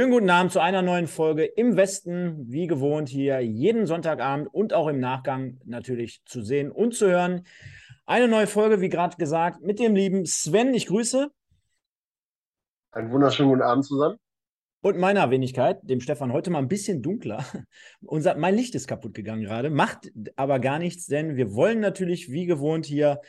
Schönen guten Abend zu einer neuen Folge im Westen, wie gewohnt hier jeden Sonntagabend und auch im Nachgang natürlich zu sehen und zu hören. Eine neue Folge, wie gerade gesagt, mit dem lieben Sven. Ich grüße. Einen wunderschönen guten Abend zusammen. Und meiner Wenigkeit, dem Stefan, heute mal ein bisschen dunkler. Unser, mein Licht ist kaputt gegangen gerade, macht aber gar nichts, denn wir wollen natürlich wie gewohnt hier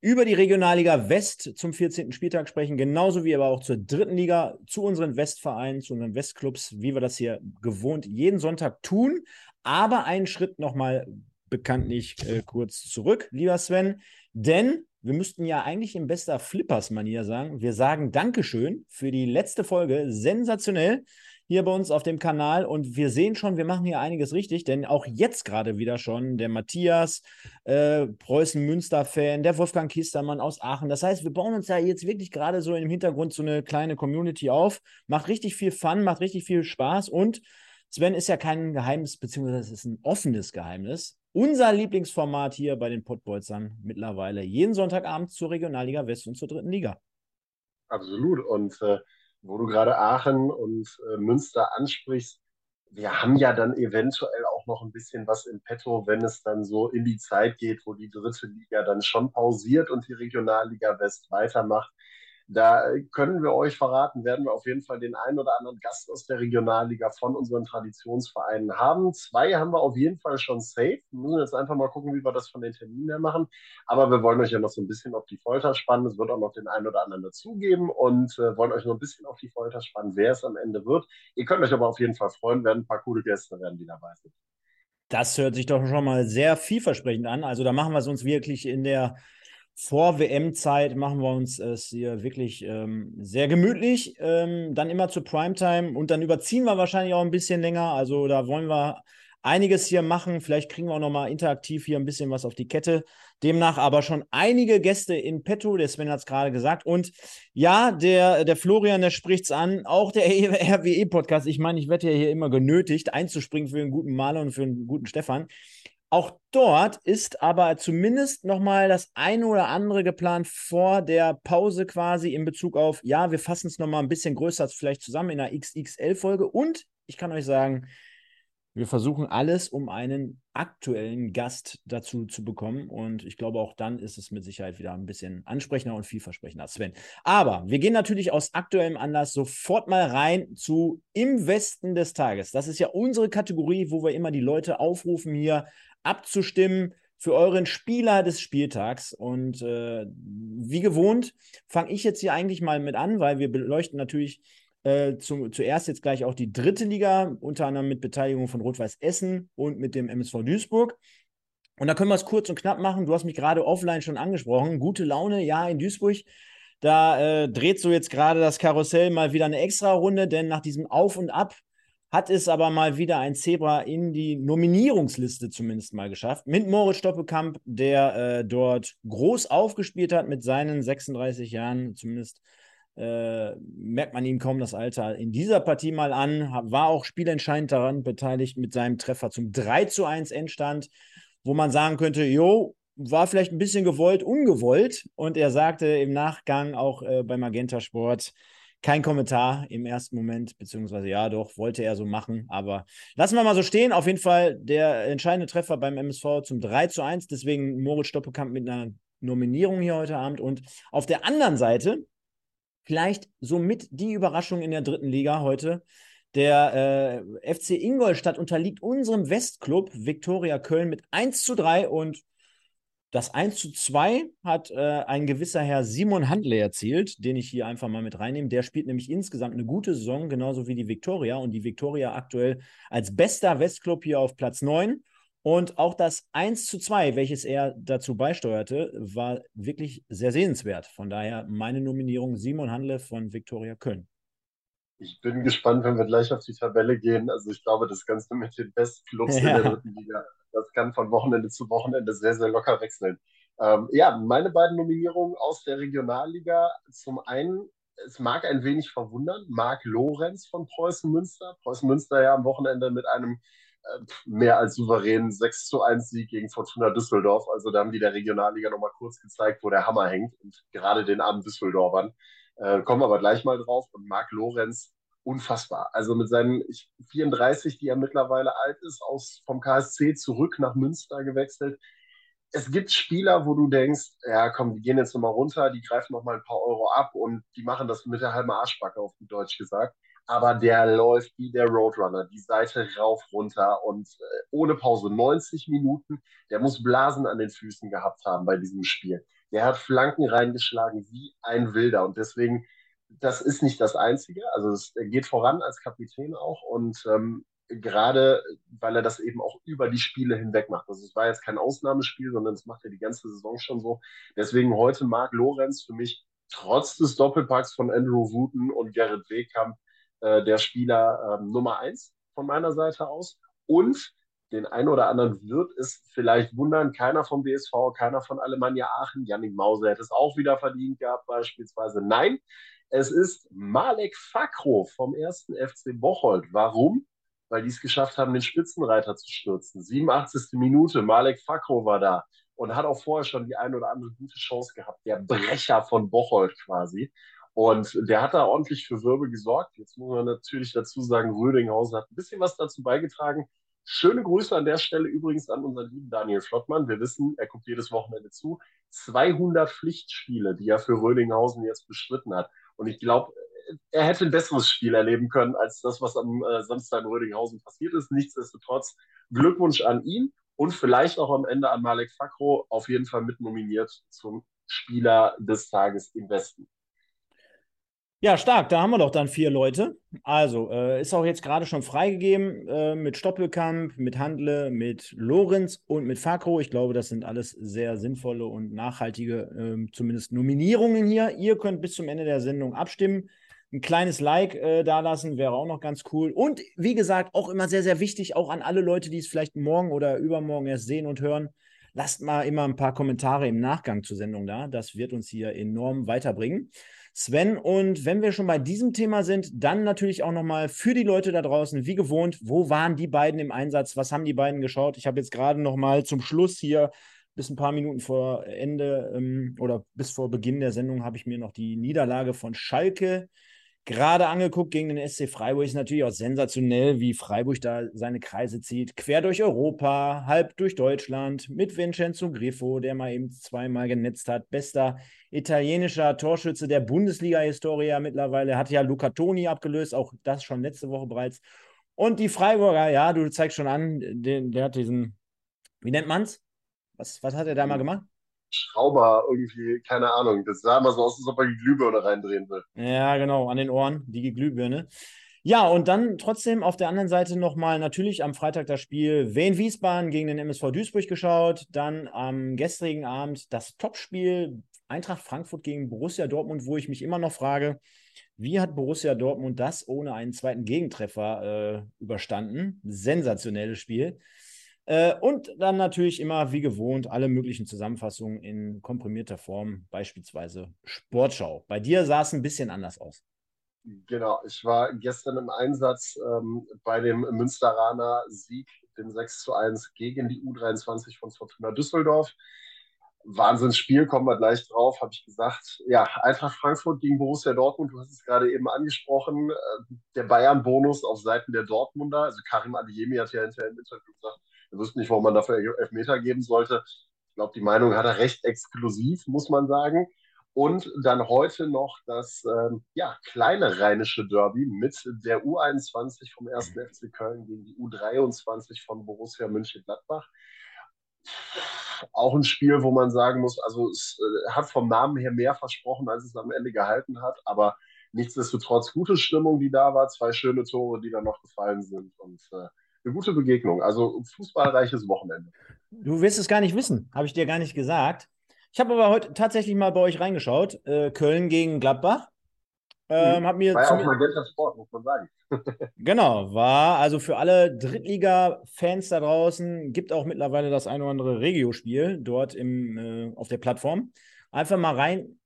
über die Regionalliga West zum 14. Spieltag sprechen, genauso wie aber auch zur dritten Liga, zu unseren Westvereinen, zu unseren Westclubs, wie wir das hier gewohnt jeden Sonntag tun. Aber einen Schritt nochmal bekanntlich äh, kurz zurück, lieber Sven, denn wir müssten ja eigentlich in bester Flippers-Manier sagen, wir sagen Dankeschön für die letzte Folge, sensationell hier bei uns auf dem Kanal und wir sehen schon, wir machen hier einiges richtig, denn auch jetzt gerade wieder schon der Matthias, äh, Preußen-Münster-Fan, der Wolfgang Kistermann aus Aachen. Das heißt, wir bauen uns ja jetzt wirklich gerade so im Hintergrund so eine kleine Community auf, macht richtig viel Fun, macht richtig viel Spaß und Sven ist ja kein Geheimnis, beziehungsweise es ist ein offenes Geheimnis. Unser Lieblingsformat hier bei den Pottbolzern mittlerweile jeden Sonntagabend zur Regionalliga West und zur dritten Liga. Absolut. Und äh, wo du gerade Aachen und äh, Münster ansprichst, wir haben ja dann eventuell auch noch ein bisschen was im Petto, wenn es dann so in die Zeit geht, wo die dritte Liga dann schon pausiert und die Regionalliga West weitermacht. Da können wir euch verraten, werden wir auf jeden Fall den einen oder anderen Gast aus der Regionalliga von unseren Traditionsvereinen haben. Zwei haben wir auf jeden Fall schon safe. Wir müssen jetzt einfach mal gucken, wie wir das von den Terminen her machen. Aber wir wollen euch ja noch so ein bisschen auf die Folter spannen. Es wird auch noch den einen oder anderen dazugeben und äh, wollen euch noch ein bisschen auf die Folter spannen, wer es am Ende wird. Ihr könnt euch aber auf jeden Fall freuen, werden ein paar coole Gäste werden, die dabei sind. Das hört sich doch schon mal sehr vielversprechend an. Also da machen wir es uns wirklich in der vor WM-Zeit machen wir uns es hier wirklich ähm, sehr gemütlich. Ähm, dann immer zur Primetime und dann überziehen wir wahrscheinlich auch ein bisschen länger. Also da wollen wir einiges hier machen. Vielleicht kriegen wir auch nochmal interaktiv hier ein bisschen was auf die Kette. Demnach aber schon einige Gäste in petto. Der Sven hat es gerade gesagt. Und ja, der, der Florian, der spricht es an. Auch der RWE-Podcast. Ich meine, ich werde ja hier immer genötigt, einzuspringen für einen guten Maler und für einen guten Stefan. Auch dort ist aber zumindest nochmal das eine oder andere geplant vor der Pause quasi in Bezug auf, ja, wir fassen es nochmal ein bisschen größer vielleicht zusammen in einer XXL-Folge. Und ich kann euch sagen, wir versuchen alles, um einen aktuellen Gast dazu zu bekommen. Und ich glaube, auch dann ist es mit Sicherheit wieder ein bisschen ansprechender und vielversprechender, Sven. Aber wir gehen natürlich aus aktuellem Anlass sofort mal rein zu Im Westen des Tages. Das ist ja unsere Kategorie, wo wir immer die Leute aufrufen, hier abzustimmen für euren Spieler des Spieltags. Und äh, wie gewohnt fange ich jetzt hier eigentlich mal mit an, weil wir beleuchten natürlich äh, zu, zuerst jetzt gleich auch die dritte Liga, unter anderem mit Beteiligung von Rot-Weiß Essen und mit dem MSV Duisburg. Und da können wir es kurz und knapp machen. Du hast mich gerade offline schon angesprochen. Gute Laune, ja, in Duisburg. Da äh, dreht so jetzt gerade das Karussell mal wieder eine extra Runde, denn nach diesem Auf und Ab hat es aber mal wieder ein Zebra in die Nominierungsliste zumindest mal geschafft. Mit Moritz Stoppelkamp, der äh, dort groß aufgespielt hat mit seinen 36 Jahren, zumindest äh, merkt man ihm kaum das Alter in dieser Partie mal an, war auch spielentscheidend daran beteiligt mit seinem Treffer zum 3 zu 1 Endstand, wo man sagen könnte, jo, war vielleicht ein bisschen gewollt, ungewollt. Und er sagte im Nachgang auch äh, bei Magenta Sport, kein Kommentar im ersten Moment, beziehungsweise ja, doch, wollte er so machen. Aber lassen wir mal so stehen. Auf jeden Fall der entscheidende Treffer beim MSV zum 3 zu 1. Deswegen Moritz Stoppelkamp mit einer Nominierung hier heute Abend. Und auf der anderen Seite, vielleicht somit die Überraschung in der dritten Liga heute. Der äh, FC Ingolstadt unterliegt unserem Westclub Viktoria Köln mit 1 zu 3 und das 1 zu 2 hat äh, ein gewisser Herr Simon Handle erzielt, den ich hier einfach mal mit reinnehme. Der spielt nämlich insgesamt eine gute Saison, genauso wie die Viktoria. Und die Viktoria aktuell als bester Westclub hier auf Platz 9. Und auch das 1 zu 2, welches er dazu beisteuerte, war wirklich sehr sehenswert. Von daher meine Nominierung Simon Handle von Viktoria Köln. Ich bin gespannt, wenn wir gleich auf die Tabelle gehen. Also ich glaube, das Ganze mit den Bestclubs ja. in der dritten Liga das kann von Wochenende zu Wochenende sehr, sehr locker wechseln. Ähm, ja, meine beiden Nominierungen aus der Regionalliga. Zum einen, es mag ein wenig verwundern, Marc Lorenz von Preußen Münster. Preußen Münster ja am Wochenende mit einem äh, mehr als souveränen 6 zu 1 Sieg gegen Fortuna Düsseldorf. Also da haben die der Regionalliga nochmal kurz gezeigt, wo der Hammer hängt und gerade den armen Düsseldorfern. Äh, kommen wir aber gleich mal drauf. Und Marc Lorenz unfassbar. Also mit seinen 34, die er mittlerweile alt ist, aus, vom KSC zurück nach Münster gewechselt. Es gibt Spieler, wo du denkst, ja komm, die gehen jetzt nochmal runter, die greifen nochmal ein paar Euro ab und die machen das mit der halben Arschbacke, auf gut Deutsch gesagt. Aber der läuft wie der Roadrunner, die Seite rauf, runter und äh, ohne Pause 90 Minuten. Der muss Blasen an den Füßen gehabt haben bei diesem Spiel. Der hat Flanken reingeschlagen wie ein Wilder und deswegen das ist nicht das Einzige. Also es geht voran als Kapitän auch und ähm, gerade weil er das eben auch über die Spiele hinweg macht. Also es war jetzt kein Ausnahmespiel, sondern es macht er die ganze Saison schon so. Deswegen heute Marc Lorenz für mich trotz des Doppelpacks von Andrew Wooten und Gerrit Wehkamp äh, der Spieler äh, Nummer eins von meiner Seite aus. Und den einen oder anderen wird es vielleicht wundern, keiner vom BSV, keiner von Alemannia Aachen, Yannick Mause hätte es auch wieder verdient gehabt beispielsweise. Nein, es ist Malek Fakro vom ersten FC Bocholt. Warum? Weil die es geschafft haben, den Spitzenreiter zu stürzen. 87. Minute, Malek Fakro war da und hat auch vorher schon die eine oder andere gute Chance gehabt. Der Brecher von Bocholt quasi. Und der hat da ordentlich für Wirbel gesorgt. Jetzt muss man natürlich dazu sagen, Rödinghausen hat ein bisschen was dazu beigetragen. Schöne Grüße an der Stelle übrigens an unseren lieben Daniel Flottmann. Wir wissen, er guckt jedes Wochenende zu. 200 Pflichtspiele, die er für Rödinghausen jetzt bestritten hat. Und ich glaube, er hätte ein besseres Spiel erleben können als das, was am äh, Samstag in Rödinghausen passiert ist. Nichtsdestotrotz Glückwunsch an ihn und vielleicht auch am Ende an Malek Fakro, auf jeden Fall mit nominiert zum Spieler des Tages im Westen. Ja, stark. Da haben wir doch dann vier Leute. Also, äh, ist auch jetzt gerade schon freigegeben äh, mit Stoppelkamp, mit Handle, mit Lorenz und mit Fakro. Ich glaube, das sind alles sehr sinnvolle und nachhaltige, äh, zumindest Nominierungen hier. Ihr könnt bis zum Ende der Sendung abstimmen. Ein kleines Like äh, dalassen wäre auch noch ganz cool. Und wie gesagt, auch immer sehr, sehr wichtig, auch an alle Leute, die es vielleicht morgen oder übermorgen erst sehen und hören. Lasst mal immer ein paar Kommentare im Nachgang zur Sendung da. Das wird uns hier enorm weiterbringen. Sven. Und wenn wir schon bei diesem Thema sind, dann natürlich auch nochmal für die Leute da draußen, wie gewohnt, wo waren die beiden im Einsatz? Was haben die beiden geschaut? Ich habe jetzt gerade nochmal zum Schluss hier bis ein paar Minuten vor Ende ähm, oder bis vor Beginn der Sendung habe ich mir noch die Niederlage von Schalke gerade angeguckt gegen den SC Freiburg. Ist natürlich auch sensationell, wie Freiburg da seine Kreise zieht. Quer durch Europa, halb durch Deutschland mit Vincenzo Griffo, der mal eben zweimal genetzt hat. Bester italienischer Torschütze der Bundesliga-Historie mittlerweile. Hat ja Luca Toni abgelöst, auch das schon letzte Woche bereits. Und die Freiburger, ja, du zeigst schon an, den, der hat diesen, wie nennt man's? Was, was hat er da mal gemacht? Schrauber irgendwie, keine Ahnung. Das sah immer so aus, als ob er die Glühbirne reindrehen will. Ja, genau, an den Ohren, die Glühbirne. Ja, und dann trotzdem auf der anderen Seite nochmal natürlich am Freitag das Spiel Wien-Wiesbaden gegen den MSV Duisburg geschaut. Dann am gestrigen Abend das Topspiel Eintracht Frankfurt gegen Borussia Dortmund, wo ich mich immer noch frage, wie hat Borussia Dortmund das ohne einen zweiten Gegentreffer äh, überstanden? Sensationelles Spiel. Äh, und dann natürlich immer wie gewohnt alle möglichen Zusammenfassungen in komprimierter Form, beispielsweise Sportschau. Bei dir sah es ein bisschen anders aus. Genau, ich war gestern im Einsatz ähm, bei dem Münsteraner Sieg, dem 6 zu 1 gegen die U23 von Fortuna Düsseldorf. Wahnsinnsspiel, kommen wir gleich drauf, habe ich gesagt. Ja, Eintracht Frankfurt gegen Borussia Dortmund, du hast es gerade eben angesprochen. Äh, der Bayern-Bonus auf Seiten der Dortmunder, also Karim Adeyemi hat ja hinterher im Interview gesagt, er wüsste nicht, warum man dafür Elfmeter geben sollte. Ich glaube, die Meinung hat er recht exklusiv, muss man sagen. Und dann heute noch das ähm, ja, kleine rheinische Derby mit der U21 vom 1. FC Köln gegen die U23 von Borussia München-Gladbach. Auch ein Spiel, wo man sagen muss, also es äh, hat vom Namen her mehr versprochen, als es am Ende gehalten hat, aber nichtsdestotrotz gute Stimmung, die da war, zwei schöne Tore, die dann noch gefallen sind und äh, eine gute Begegnung. Also fußballreiches Wochenende. Du wirst es gar nicht wissen, habe ich dir gar nicht gesagt. Ich habe aber heute tatsächlich mal bei euch reingeschaut. Äh, Köln gegen Gladbach. Ähm, hab mir war ja auch Magenta Sport, muss man sagen. genau, war also für alle Drittliga-Fans da draußen, gibt auch mittlerweile das ein oder andere Regio-Spiel dort im, äh, auf der Plattform. Einfach mal rein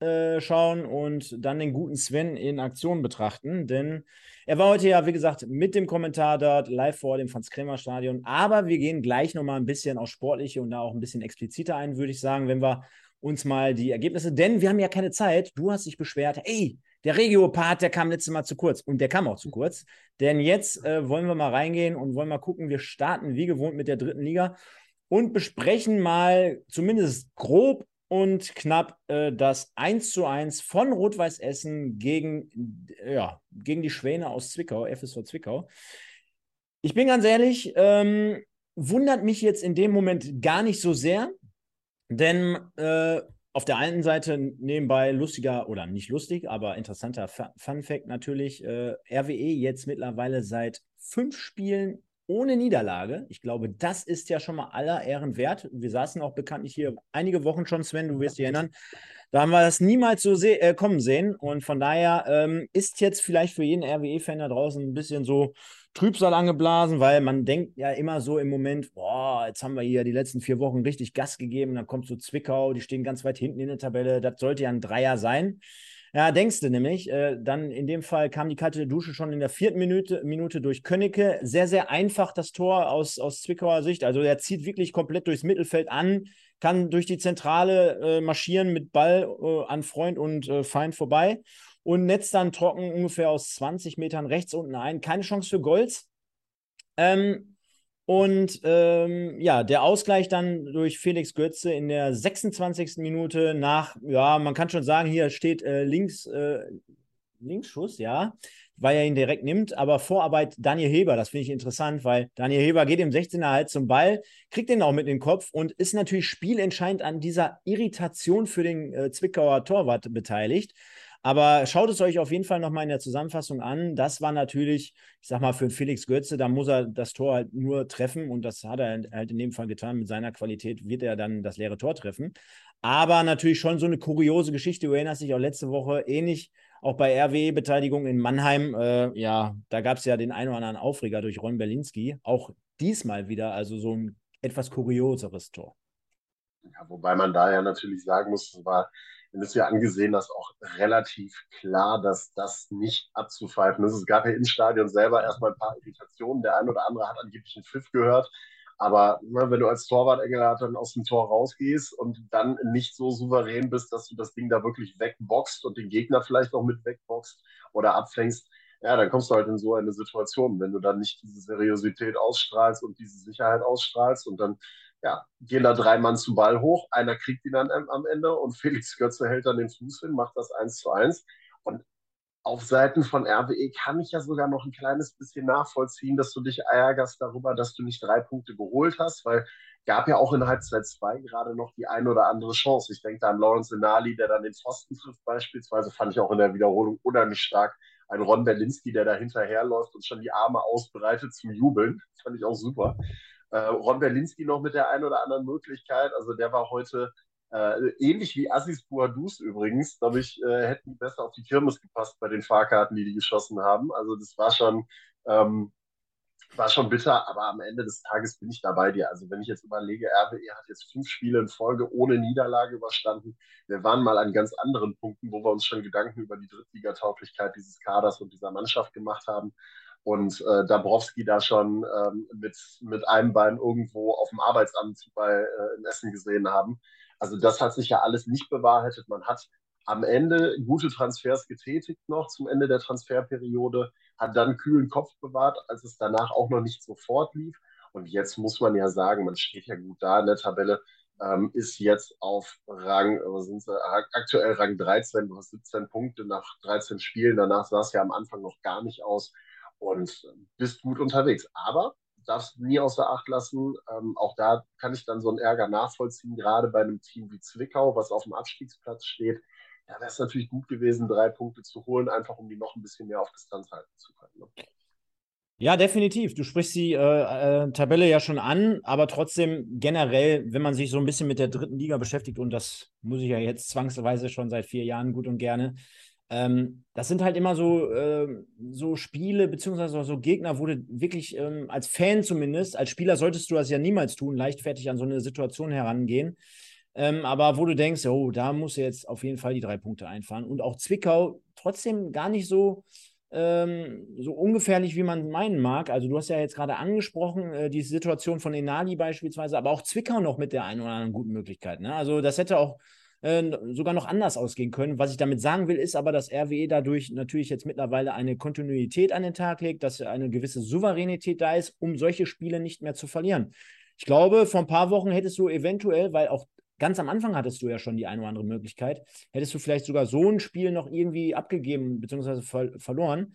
äh, schauen und dann den guten Sven in Aktion betrachten. Denn er war heute ja, wie gesagt, mit dem Kommentar dort live vor dem Franz-Kremer-Stadion. Aber wir gehen gleich nochmal ein bisschen aufs Sportliche und da auch ein bisschen expliziter ein, würde ich sagen, wenn wir uns mal die Ergebnisse, denn wir haben ja keine Zeit. Du hast dich beschwert, ey, der Regiopart, der kam letztes Mal zu kurz und der kam auch zu kurz. Denn jetzt äh, wollen wir mal reingehen und wollen mal gucken. Wir starten wie gewohnt mit der dritten Liga und besprechen mal zumindest grob und knapp äh, das 1 zu 1 von Rot-Weiß Essen gegen, ja, gegen die Schwäne aus Zwickau, FSV Zwickau. Ich bin ganz ehrlich, ähm, wundert mich jetzt in dem Moment gar nicht so sehr, denn äh, auf der einen Seite nebenbei lustiger oder nicht lustig, aber interessanter Fun Fact natürlich, äh, RWE jetzt mittlerweile seit fünf Spielen ohne Niederlage. Ich glaube, das ist ja schon mal aller Ehren wert. Wir saßen auch bekanntlich hier einige Wochen schon, Sven, du wirst dich erinnern. Da haben wir das niemals so se äh, kommen sehen. Und von daher ähm, ist jetzt vielleicht für jeden RWE-Fan da draußen ein bisschen so Trübsal angeblasen, weil man denkt ja immer so im Moment, boah, jetzt haben wir hier die letzten vier Wochen richtig Gas gegeben. Dann kommt so Zwickau, die stehen ganz weit hinten in der Tabelle. Das sollte ja ein Dreier sein. Ja, denkst du nämlich. Äh, dann in dem Fall kam die kalte Dusche schon in der vierten Minute, Minute durch Könnecke. Sehr, sehr einfach das Tor aus, aus Zwickauer Sicht. Also er zieht wirklich komplett durchs Mittelfeld an, kann durch die Zentrale äh, marschieren mit Ball äh, an Freund und äh, Feind vorbei und netzt dann trocken ungefähr aus 20 Metern rechts unten ein. Keine Chance für Golds. Ähm, und ähm, ja, der Ausgleich dann durch Felix Götze in der 26. Minute nach, ja, man kann schon sagen, hier steht äh, links, äh, Linksschuss, ja, weil er ihn direkt nimmt, aber Vorarbeit Daniel Heber, das finde ich interessant, weil Daniel Heber geht im 16er halt zum Ball, kriegt den auch mit in den Kopf und ist natürlich spielentscheidend an dieser Irritation für den äh, Zwickauer Torwart beteiligt. Aber schaut es euch auf jeden Fall nochmal in der Zusammenfassung an. Das war natürlich, ich sag mal, für Felix Götze, da muss er das Tor halt nur treffen und das hat er halt in dem Fall getan. Mit seiner Qualität wird er dann das leere Tor treffen. Aber natürlich schon so eine kuriose Geschichte. Du erinnerst dich auch letzte Woche ähnlich, auch bei RWE-Beteiligung in Mannheim. Äh, ja, da gab es ja den einen oder anderen Aufreger durch Ron Berlinski. Auch diesmal wieder, also so ein etwas kurioseres Tor. Ja, wobei man da ja natürlich sagen muss, es war dann ist ja angesehen, dass auch relativ klar, dass das nicht abzupfeifen ist. Es gab ja im Stadion selber erstmal ein paar Irritationen. Der eine oder andere hat angeblich einen Pfiff gehört. Aber ne, wenn du als Torwart Engelhardt dann aus dem Tor rausgehst und dann nicht so souverän bist, dass du das Ding da wirklich wegboxt und den Gegner vielleicht auch mit wegboxt oder abfängst, ja, dann kommst du halt in so eine Situation, wenn du dann nicht diese Seriosität ausstrahlst und diese Sicherheit ausstrahlst und dann ja, gehen da drei Mann zum Ball hoch, einer kriegt ihn dann am Ende und Felix Götze hält dann den Fuß hin, macht das 1 zu 1. Und auf Seiten von RWE kann ich ja sogar noch ein kleines bisschen nachvollziehen, dass du dich ärgerst darüber, dass du nicht drei Punkte geholt hast, weil gab ja auch in Halbzeit 2 gerade noch die ein oder andere Chance. Ich denke da an Lawrence Enali, der dann den Pfosten trifft beispielsweise, fand ich auch in der Wiederholung unheimlich stark. Ein Ron Berlinski, der da hinterherläuft und schon die Arme ausbreitet zum Jubeln, fand ich auch super. Äh, Ron Berlinski noch mit der einen oder anderen Möglichkeit. Also der war heute äh, ähnlich wie Assis Bouadous übrigens, glaube ich, äh, hätten die besser auf die Kirmes gepasst bei den Fahrkarten, die die geschossen haben. Also das war schon, ähm, war schon bitter, aber am Ende des Tages bin ich da bei dir. Also wenn ich jetzt überlege, RWE hat jetzt fünf Spiele in Folge ohne Niederlage überstanden. Wir waren mal an ganz anderen Punkten, wo wir uns schon Gedanken über die Drittligatauglichkeit dieses Kaders und dieser Mannschaft gemacht haben und äh, Dabrowski da schon ähm, mit, mit einem Bein irgendwo auf dem Arbeitsamt bei, äh, in Essen gesehen haben. Also das hat sich ja alles nicht bewahrheitet. Man hat am Ende gute Transfers getätigt noch zum Ende der Transferperiode, hat dann kühlen Kopf bewahrt, als es danach auch noch nicht sofort lief. Und jetzt muss man ja sagen, man steht ja gut da in der Tabelle, ähm, ist jetzt auf Rang, was sind sie, aktuell Rang 13, du hast 17 Punkte nach 13 Spielen. Danach sah es ja am Anfang noch gar nicht aus und bist gut unterwegs. Aber darfst nie außer Acht lassen. Ähm, auch da kann ich dann so einen Ärger nachvollziehen, gerade bei einem Team wie Zwickau, was auf dem Abstiegsplatz steht. Da wäre es natürlich gut gewesen, drei Punkte zu holen, einfach um die noch ein bisschen mehr auf Distanz halten zu können. Ne? Ja, definitiv. Du sprichst die äh, äh, Tabelle ja schon an, aber trotzdem generell, wenn man sich so ein bisschen mit der dritten Liga beschäftigt, und das muss ich ja jetzt zwangsweise schon seit vier Jahren gut und gerne, ähm, das sind halt immer so, äh, so Spiele, beziehungsweise so Gegner, wo du wirklich ähm, als Fan zumindest, als Spieler solltest du das ja niemals tun, leichtfertig an so eine Situation herangehen. Ähm, aber wo du denkst, oh, da muss jetzt auf jeden Fall die drei Punkte einfahren. Und auch Zwickau trotzdem gar nicht so, ähm, so ungefährlich, wie man meinen mag. Also du hast ja jetzt gerade angesprochen, äh, die Situation von Enali beispielsweise, aber auch Zwickau noch mit der einen oder anderen guten Möglichkeit. Ne? Also das hätte auch sogar noch anders ausgehen können. Was ich damit sagen will, ist aber, dass RWE dadurch natürlich jetzt mittlerweile eine Kontinuität an den Tag legt, dass eine gewisse Souveränität da ist, um solche Spiele nicht mehr zu verlieren. Ich glaube, vor ein paar Wochen hättest du eventuell, weil auch ganz am Anfang hattest du ja schon die eine oder andere Möglichkeit, hättest du vielleicht sogar so ein Spiel noch irgendwie abgegeben bzw. Ver verloren.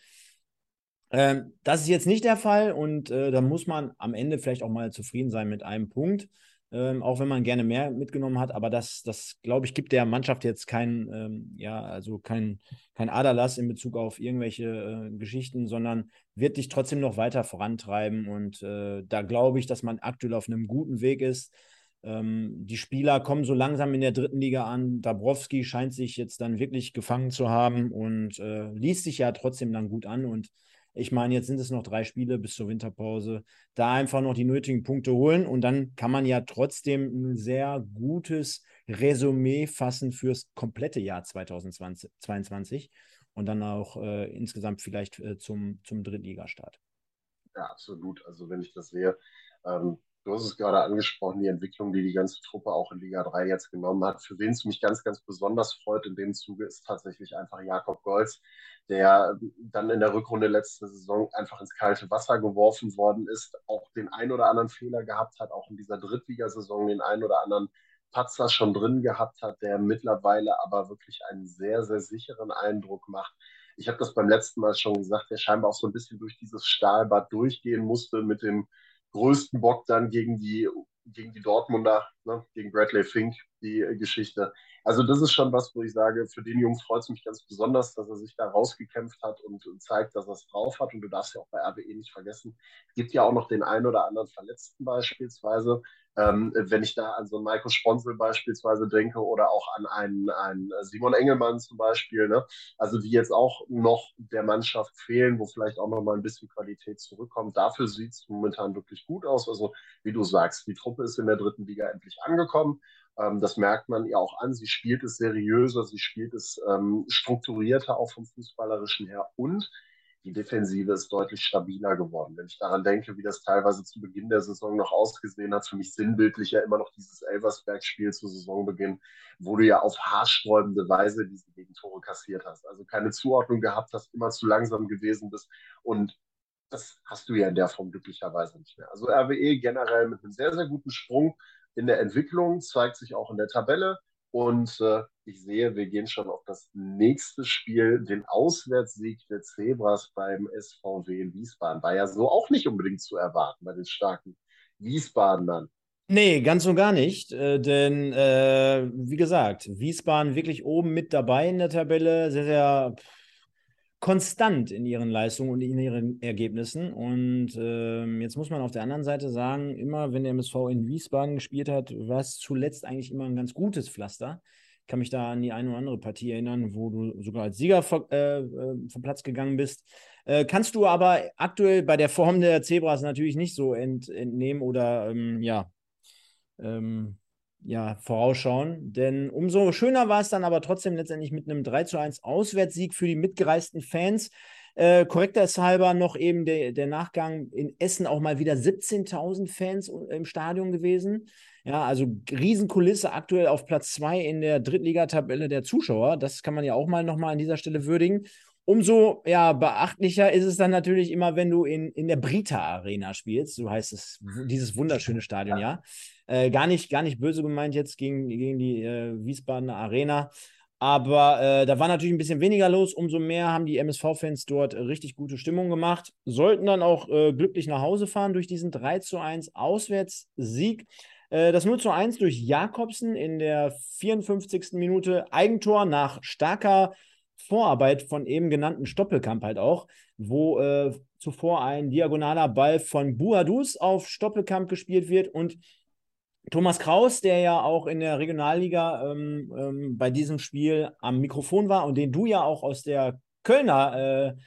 Ähm, das ist jetzt nicht der Fall und äh, da muss man am Ende vielleicht auch mal zufrieden sein mit einem Punkt ähm, auch wenn man gerne mehr mitgenommen hat. Aber das, das glaube ich, gibt der Mannschaft jetzt kein, ähm, ja, also kein, kein Aderlass in Bezug auf irgendwelche äh, Geschichten, sondern wird dich trotzdem noch weiter vorantreiben. Und äh, da glaube ich, dass man aktuell auf einem guten Weg ist. Ähm, die Spieler kommen so langsam in der dritten Liga an. Dabrowski scheint sich jetzt dann wirklich gefangen zu haben und äh, liest sich ja trotzdem dann gut an. Und ich meine, jetzt sind es noch drei Spiele bis zur Winterpause. Da einfach noch die nötigen Punkte holen und dann kann man ja trotzdem ein sehr gutes Resümee fassen fürs komplette Jahr 2022 und dann auch äh, insgesamt vielleicht äh, zum, zum Drittligastart. Ja, absolut. Also wenn ich das sehe, ähm, Du hast es gerade angesprochen, die Entwicklung, die die ganze Truppe auch in Liga 3 jetzt genommen hat. Für wen es mich ganz, ganz besonders freut in dem Zuge, ist tatsächlich einfach Jakob Golz, der dann in der Rückrunde letzte Saison einfach ins kalte Wasser geworfen worden ist, auch den ein oder anderen Fehler gehabt hat, auch in dieser Drittligasaison den ein oder anderen Patzer schon drin gehabt hat, der mittlerweile aber wirklich einen sehr, sehr sicheren Eindruck macht. Ich habe das beim letzten Mal schon gesagt, der scheinbar auch so ein bisschen durch dieses Stahlbad durchgehen musste mit dem größten Bock dann gegen die, gegen die Dortmunder, ne, gegen Bradley Fink, die äh, Geschichte. Also das ist schon was, wo ich sage, für den Jungen freut es mich ganz besonders, dass er sich da rausgekämpft hat und, und zeigt, dass er es drauf hat. Und du darfst ja auch bei RWE nicht vergessen, es gibt ja auch noch den einen oder anderen Verletzten beispielsweise. Ähm, wenn ich da an so einen Markus Sponsel beispielsweise denke oder auch an einen, einen Simon Engelmann zum Beispiel, ne? also die jetzt auch noch der Mannschaft fehlen, wo vielleicht auch noch mal ein bisschen Qualität zurückkommt. Dafür sieht es momentan wirklich gut aus. Also wie du sagst, die Truppe ist in der dritten Liga endlich angekommen. Ähm, das merkt man ihr auch an. Sie spielt es seriöser, sie spielt es ähm, strukturierter auch vom Fußballerischen her und die Defensive ist deutlich stabiler geworden. Wenn ich daran denke, wie das teilweise zu Beginn der Saison noch ausgesehen hat, für mich sinnbildlich ja immer noch dieses Elversberg-Spiel zu Saisonbeginn, wo du ja auf haarsträubende Weise diese Gegentore kassiert hast. Also keine Zuordnung gehabt hast, immer zu langsam gewesen bist und das hast du ja in der Form glücklicherweise nicht mehr. Also RWE generell mit einem sehr, sehr guten Sprung in der Entwicklung, zeigt sich auch in der Tabelle. Und äh, ich sehe, wir gehen schon auf das nächste Spiel, den Auswärtssieg der Zebras beim SVW in Wiesbaden. War ja so auch nicht unbedingt zu erwarten bei den starken Wiesbadenern. Nee, ganz und gar nicht. Äh, denn, äh, wie gesagt, Wiesbaden wirklich oben mit dabei in der Tabelle. Sehr, sehr konstant in ihren Leistungen und in ihren Ergebnissen. Und ähm, jetzt muss man auf der anderen Seite sagen, immer wenn der MSV in Wiesbaden gespielt hat, war es zuletzt eigentlich immer ein ganz gutes Pflaster. Ich kann mich da an die eine oder andere Partie erinnern, wo du sogar als Sieger vor, äh, äh, vom Platz gegangen bist. Äh, kannst du aber aktuell bei der Form der Zebras natürlich nicht so ent, entnehmen oder ähm, ja, ähm, ja, vorausschauen. Denn umso schöner war es dann aber trotzdem letztendlich mit einem 3 zu 1 Auswärtssieg für die mitgereisten Fans. Äh, korrekter ist halber noch eben der, der Nachgang in Essen auch mal wieder 17.000 Fans im Stadion gewesen. Ja, also Riesenkulisse aktuell auf Platz 2 in der Drittligatabelle der Zuschauer. Das kann man ja auch mal nochmal an dieser Stelle würdigen. Umso ja, beachtlicher ist es dann natürlich immer, wenn du in, in der Brita Arena spielst. So heißt es, dieses wunderschöne Stadion, ja. ja. Äh, gar, nicht, gar nicht böse gemeint jetzt gegen, gegen die äh, Wiesbadener Arena. Aber äh, da war natürlich ein bisschen weniger los. Umso mehr haben die MSV-Fans dort richtig gute Stimmung gemacht. Sollten dann auch äh, glücklich nach Hause fahren durch diesen 3 zu 1 Auswärtssieg. Äh, das 0 zu 1 durch Jakobsen in der 54. Minute. Eigentor nach starker Vorarbeit von eben genannten Stoppelkamp halt auch, wo äh, zuvor ein diagonaler Ball von Buadus auf Stoppelkamp gespielt wird und Thomas Kraus, der ja auch in der Regionalliga ähm, ähm, bei diesem Spiel am Mikrofon war und den du ja auch aus der Kölner äh,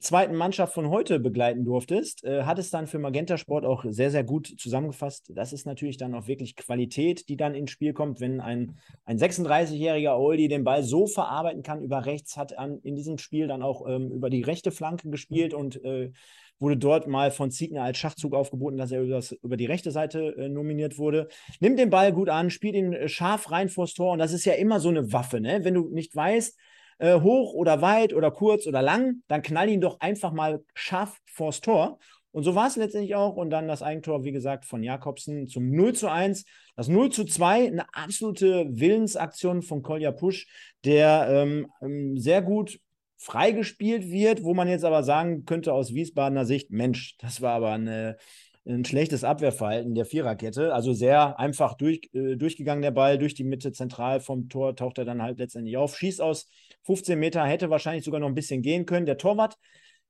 zweiten Mannschaft von heute begleiten durftest, äh, hat es dann für Magenta Sport auch sehr, sehr gut zusammengefasst. Das ist natürlich dann auch wirklich Qualität, die dann ins Spiel kommt, wenn ein, ein 36-jähriger Oldie den Ball so verarbeiten kann über rechts, hat an, in diesem Spiel dann auch ähm, über die rechte Flanke gespielt und äh, wurde dort mal von Ziegner als Schachzug aufgeboten, dass er über, die rechte Seite äh, nominiert wurde. Nimmt den Ball gut an, spielt ihn äh, scharf rein vors Tor und das ist ja immer so eine Waffe, ne? Wenn du nicht weißt, äh, hoch oder weit oder kurz oder lang, dann knall ihn doch einfach mal scharf vors Tor. Und so war es letztendlich auch. Und dann das Eigentor, wie gesagt, von Jakobsen zum 0 zu 1. Das 0 zu 2, eine absolute Willensaktion von Kolja Pusch, der ähm, ähm, sehr gut freigespielt wird, wo man jetzt aber sagen könnte aus Wiesbadener Sicht, Mensch, das war aber eine, ein schlechtes Abwehrverhalten der Viererkette. Also sehr einfach durch, äh, durchgegangen der Ball, durch die Mitte zentral vom Tor taucht er dann halt letztendlich auf. Schießt aus 15 Meter, hätte wahrscheinlich sogar noch ein bisschen gehen können. Der Torwart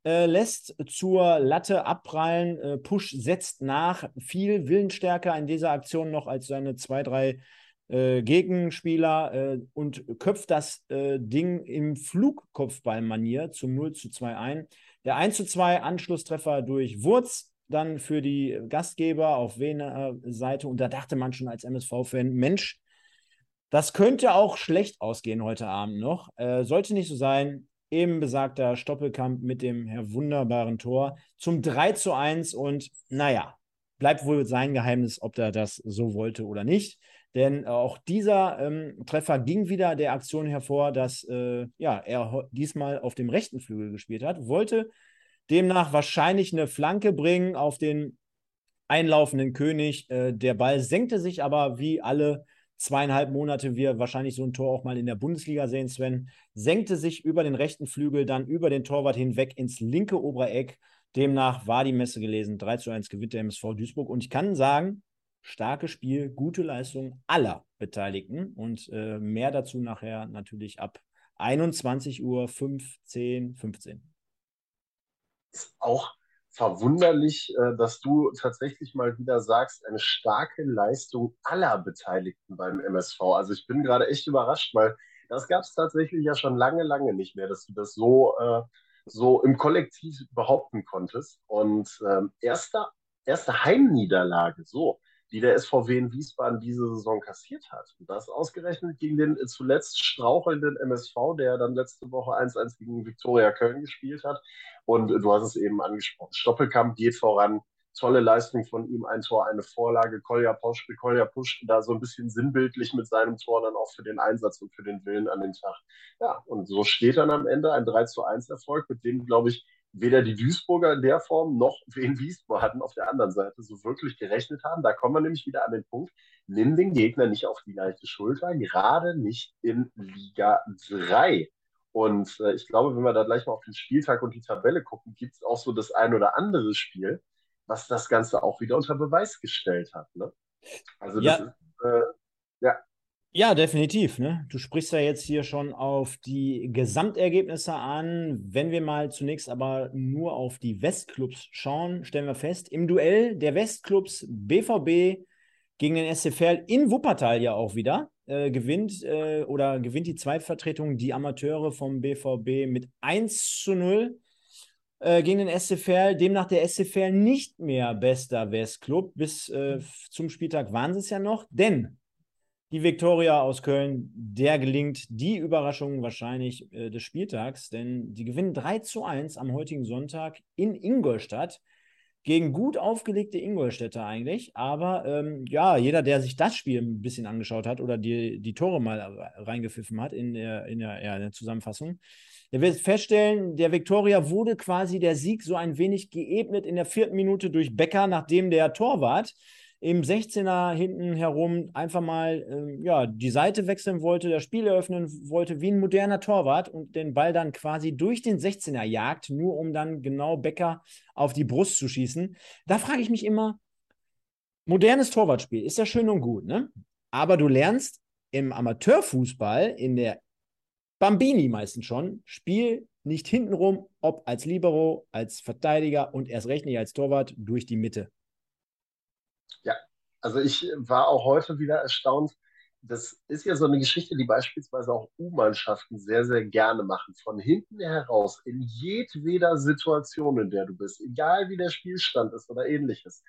äh, lässt zur Latte abprallen. Äh, Push setzt nach, viel willensstärker in dieser Aktion noch als seine zwei, drei äh, Gegenspieler äh, und köpft das äh, Ding im Flugkopfballmanier zum 0 zu 2 ein. Der 1 zu 2 Anschlusstreffer durch Wurz, dann für die Gastgeber auf Wener Seite. Und da dachte man schon als MSV-Fan, Mensch, das könnte auch schlecht ausgehen heute Abend noch. Äh, sollte nicht so sein eben besagter Stoppelkamp mit dem Herr wunderbaren Tor zum 3 zu 1 und naja, bleibt wohl sein Geheimnis, ob er das so wollte oder nicht. Denn auch dieser ähm, Treffer ging wieder der Aktion hervor, dass äh, ja, er diesmal auf dem rechten Flügel gespielt hat, wollte demnach wahrscheinlich eine Flanke bringen auf den einlaufenden König. Äh, der Ball senkte sich aber wie alle zweieinhalb Monate wir wahrscheinlich so ein Tor auch mal in der Bundesliga sehen, Sven, senkte sich über den rechten Flügel, dann über den Torwart hinweg ins linke obere Eck. Demnach war die Messe gelesen. 3 zu 1 gewinnt der MSV Duisburg. Und ich kann sagen, starkes Spiel, gute Leistung aller Beteiligten. Und äh, mehr dazu nachher natürlich ab 21 Uhr 15, 15. Ist auch verwunderlich, äh, dass du tatsächlich mal wieder sagst, eine starke Leistung aller Beteiligten beim MSV. Also ich bin gerade echt überrascht, weil das gab es tatsächlich ja schon lange, lange nicht mehr, dass du das so, äh, so im Kollektiv behaupten konntest. Und ähm, erste, erste Heimniederlage, so, die der SVW in Wiesbaden diese Saison kassiert hat. Und das ausgerechnet gegen den zuletzt strauchelnden MSV, der dann letzte Woche 1-1 gegen Viktoria Köln gespielt hat. Und du hast es eben angesprochen. Stoppelkamp geht voran. Tolle Leistung von ihm, ein Tor, eine Vorlage. Kolja Pusch, Kolja Pusch da so ein bisschen sinnbildlich mit seinem Tor dann auch für den Einsatz und für den Willen an den Tag. Ja, und so steht dann am Ende ein 3 zu 1 Erfolg, mit dem, glaube ich, weder die Duisburger in der Form noch wen Wiesbaden auf der anderen Seite so wirklich gerechnet haben. Da kommen wir nämlich wieder an den Punkt, nimm den Gegner nicht auf die leichte Schulter, gerade nicht in Liga 3. Und äh, ich glaube, wenn wir da gleich mal auf den Spieltag und die Tabelle gucken, gibt es auch so das ein oder andere Spiel, was das Ganze auch wieder unter Beweis gestellt hat. Ne? Also das ja. ist, äh, ja. Ja, definitiv. Ne? Du sprichst ja jetzt hier schon auf die Gesamtergebnisse an. Wenn wir mal zunächst aber nur auf die Westclubs schauen, stellen wir fest, im Duell der Westclubs BVB gegen den SC Verl in Wuppertal ja auch wieder äh, gewinnt äh, oder gewinnt die Zweitvertretung die Amateure vom BVB mit 1 zu 0 äh, gegen den SC Verl. Demnach der SC Verl nicht mehr bester Westclub. Bis äh, zum Spieltag waren sie es ja noch, denn die Viktoria aus Köln, der gelingt die Überraschung wahrscheinlich äh, des Spieltags, denn die gewinnen 3 zu 1 am heutigen Sonntag in Ingolstadt gegen gut aufgelegte Ingolstädter eigentlich. Aber ähm, ja, jeder, der sich das Spiel ein bisschen angeschaut hat oder die, die Tore mal reingepfiffen hat in der, in der, ja, in der Zusammenfassung, der wird feststellen, der Viktoria wurde quasi der Sieg so ein wenig geebnet in der vierten Minute durch Becker, nachdem der Torwart im 16er hinten herum einfach mal äh, ja, die Seite wechseln wollte, das Spiel eröffnen wollte, wie ein moderner Torwart und den Ball dann quasi durch den 16er jagt, nur um dann genau Becker auf die Brust zu schießen. Da frage ich mich immer, modernes Torwartspiel ist ja schön und gut, ne? Aber du lernst im Amateurfußball, in der Bambini meistens schon, Spiel nicht hintenrum, ob als Libero, als Verteidiger und erst recht nicht als Torwart durch die Mitte. Ja, also ich war auch heute wieder erstaunt. Das ist ja so eine Geschichte, die beispielsweise auch U-Mannschaften sehr, sehr gerne machen. Von hinten heraus, in jedweder Situation, in der du bist, egal wie der Spielstand ist oder ähnliches,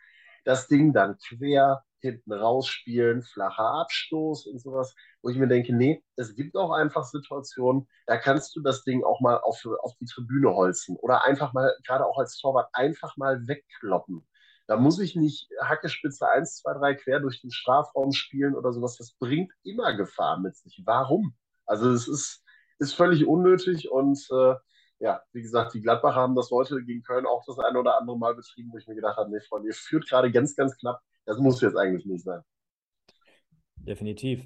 das Ding dann quer hinten rausspielen, flacher Abstoß und sowas, wo ich mir denke, nee, es gibt auch einfach Situationen, da kannst du das Ding auch mal auf, auf die Tribüne holzen oder einfach mal, gerade auch als Torwart, einfach mal wegkloppen. Da muss ich nicht Hackespitze 1, 2, 3 quer durch den Strafraum spielen oder sowas. Das bringt immer Gefahr mit sich. Warum? Also es ist, ist völlig unnötig und äh, ja, wie gesagt, die Gladbacher haben das heute gegen Köln auch das eine oder andere Mal betrieben, wo ich mir gedacht habe, nee, Freunde, ihr führt gerade ganz, ganz knapp. Das muss jetzt eigentlich nicht sein. Definitiv.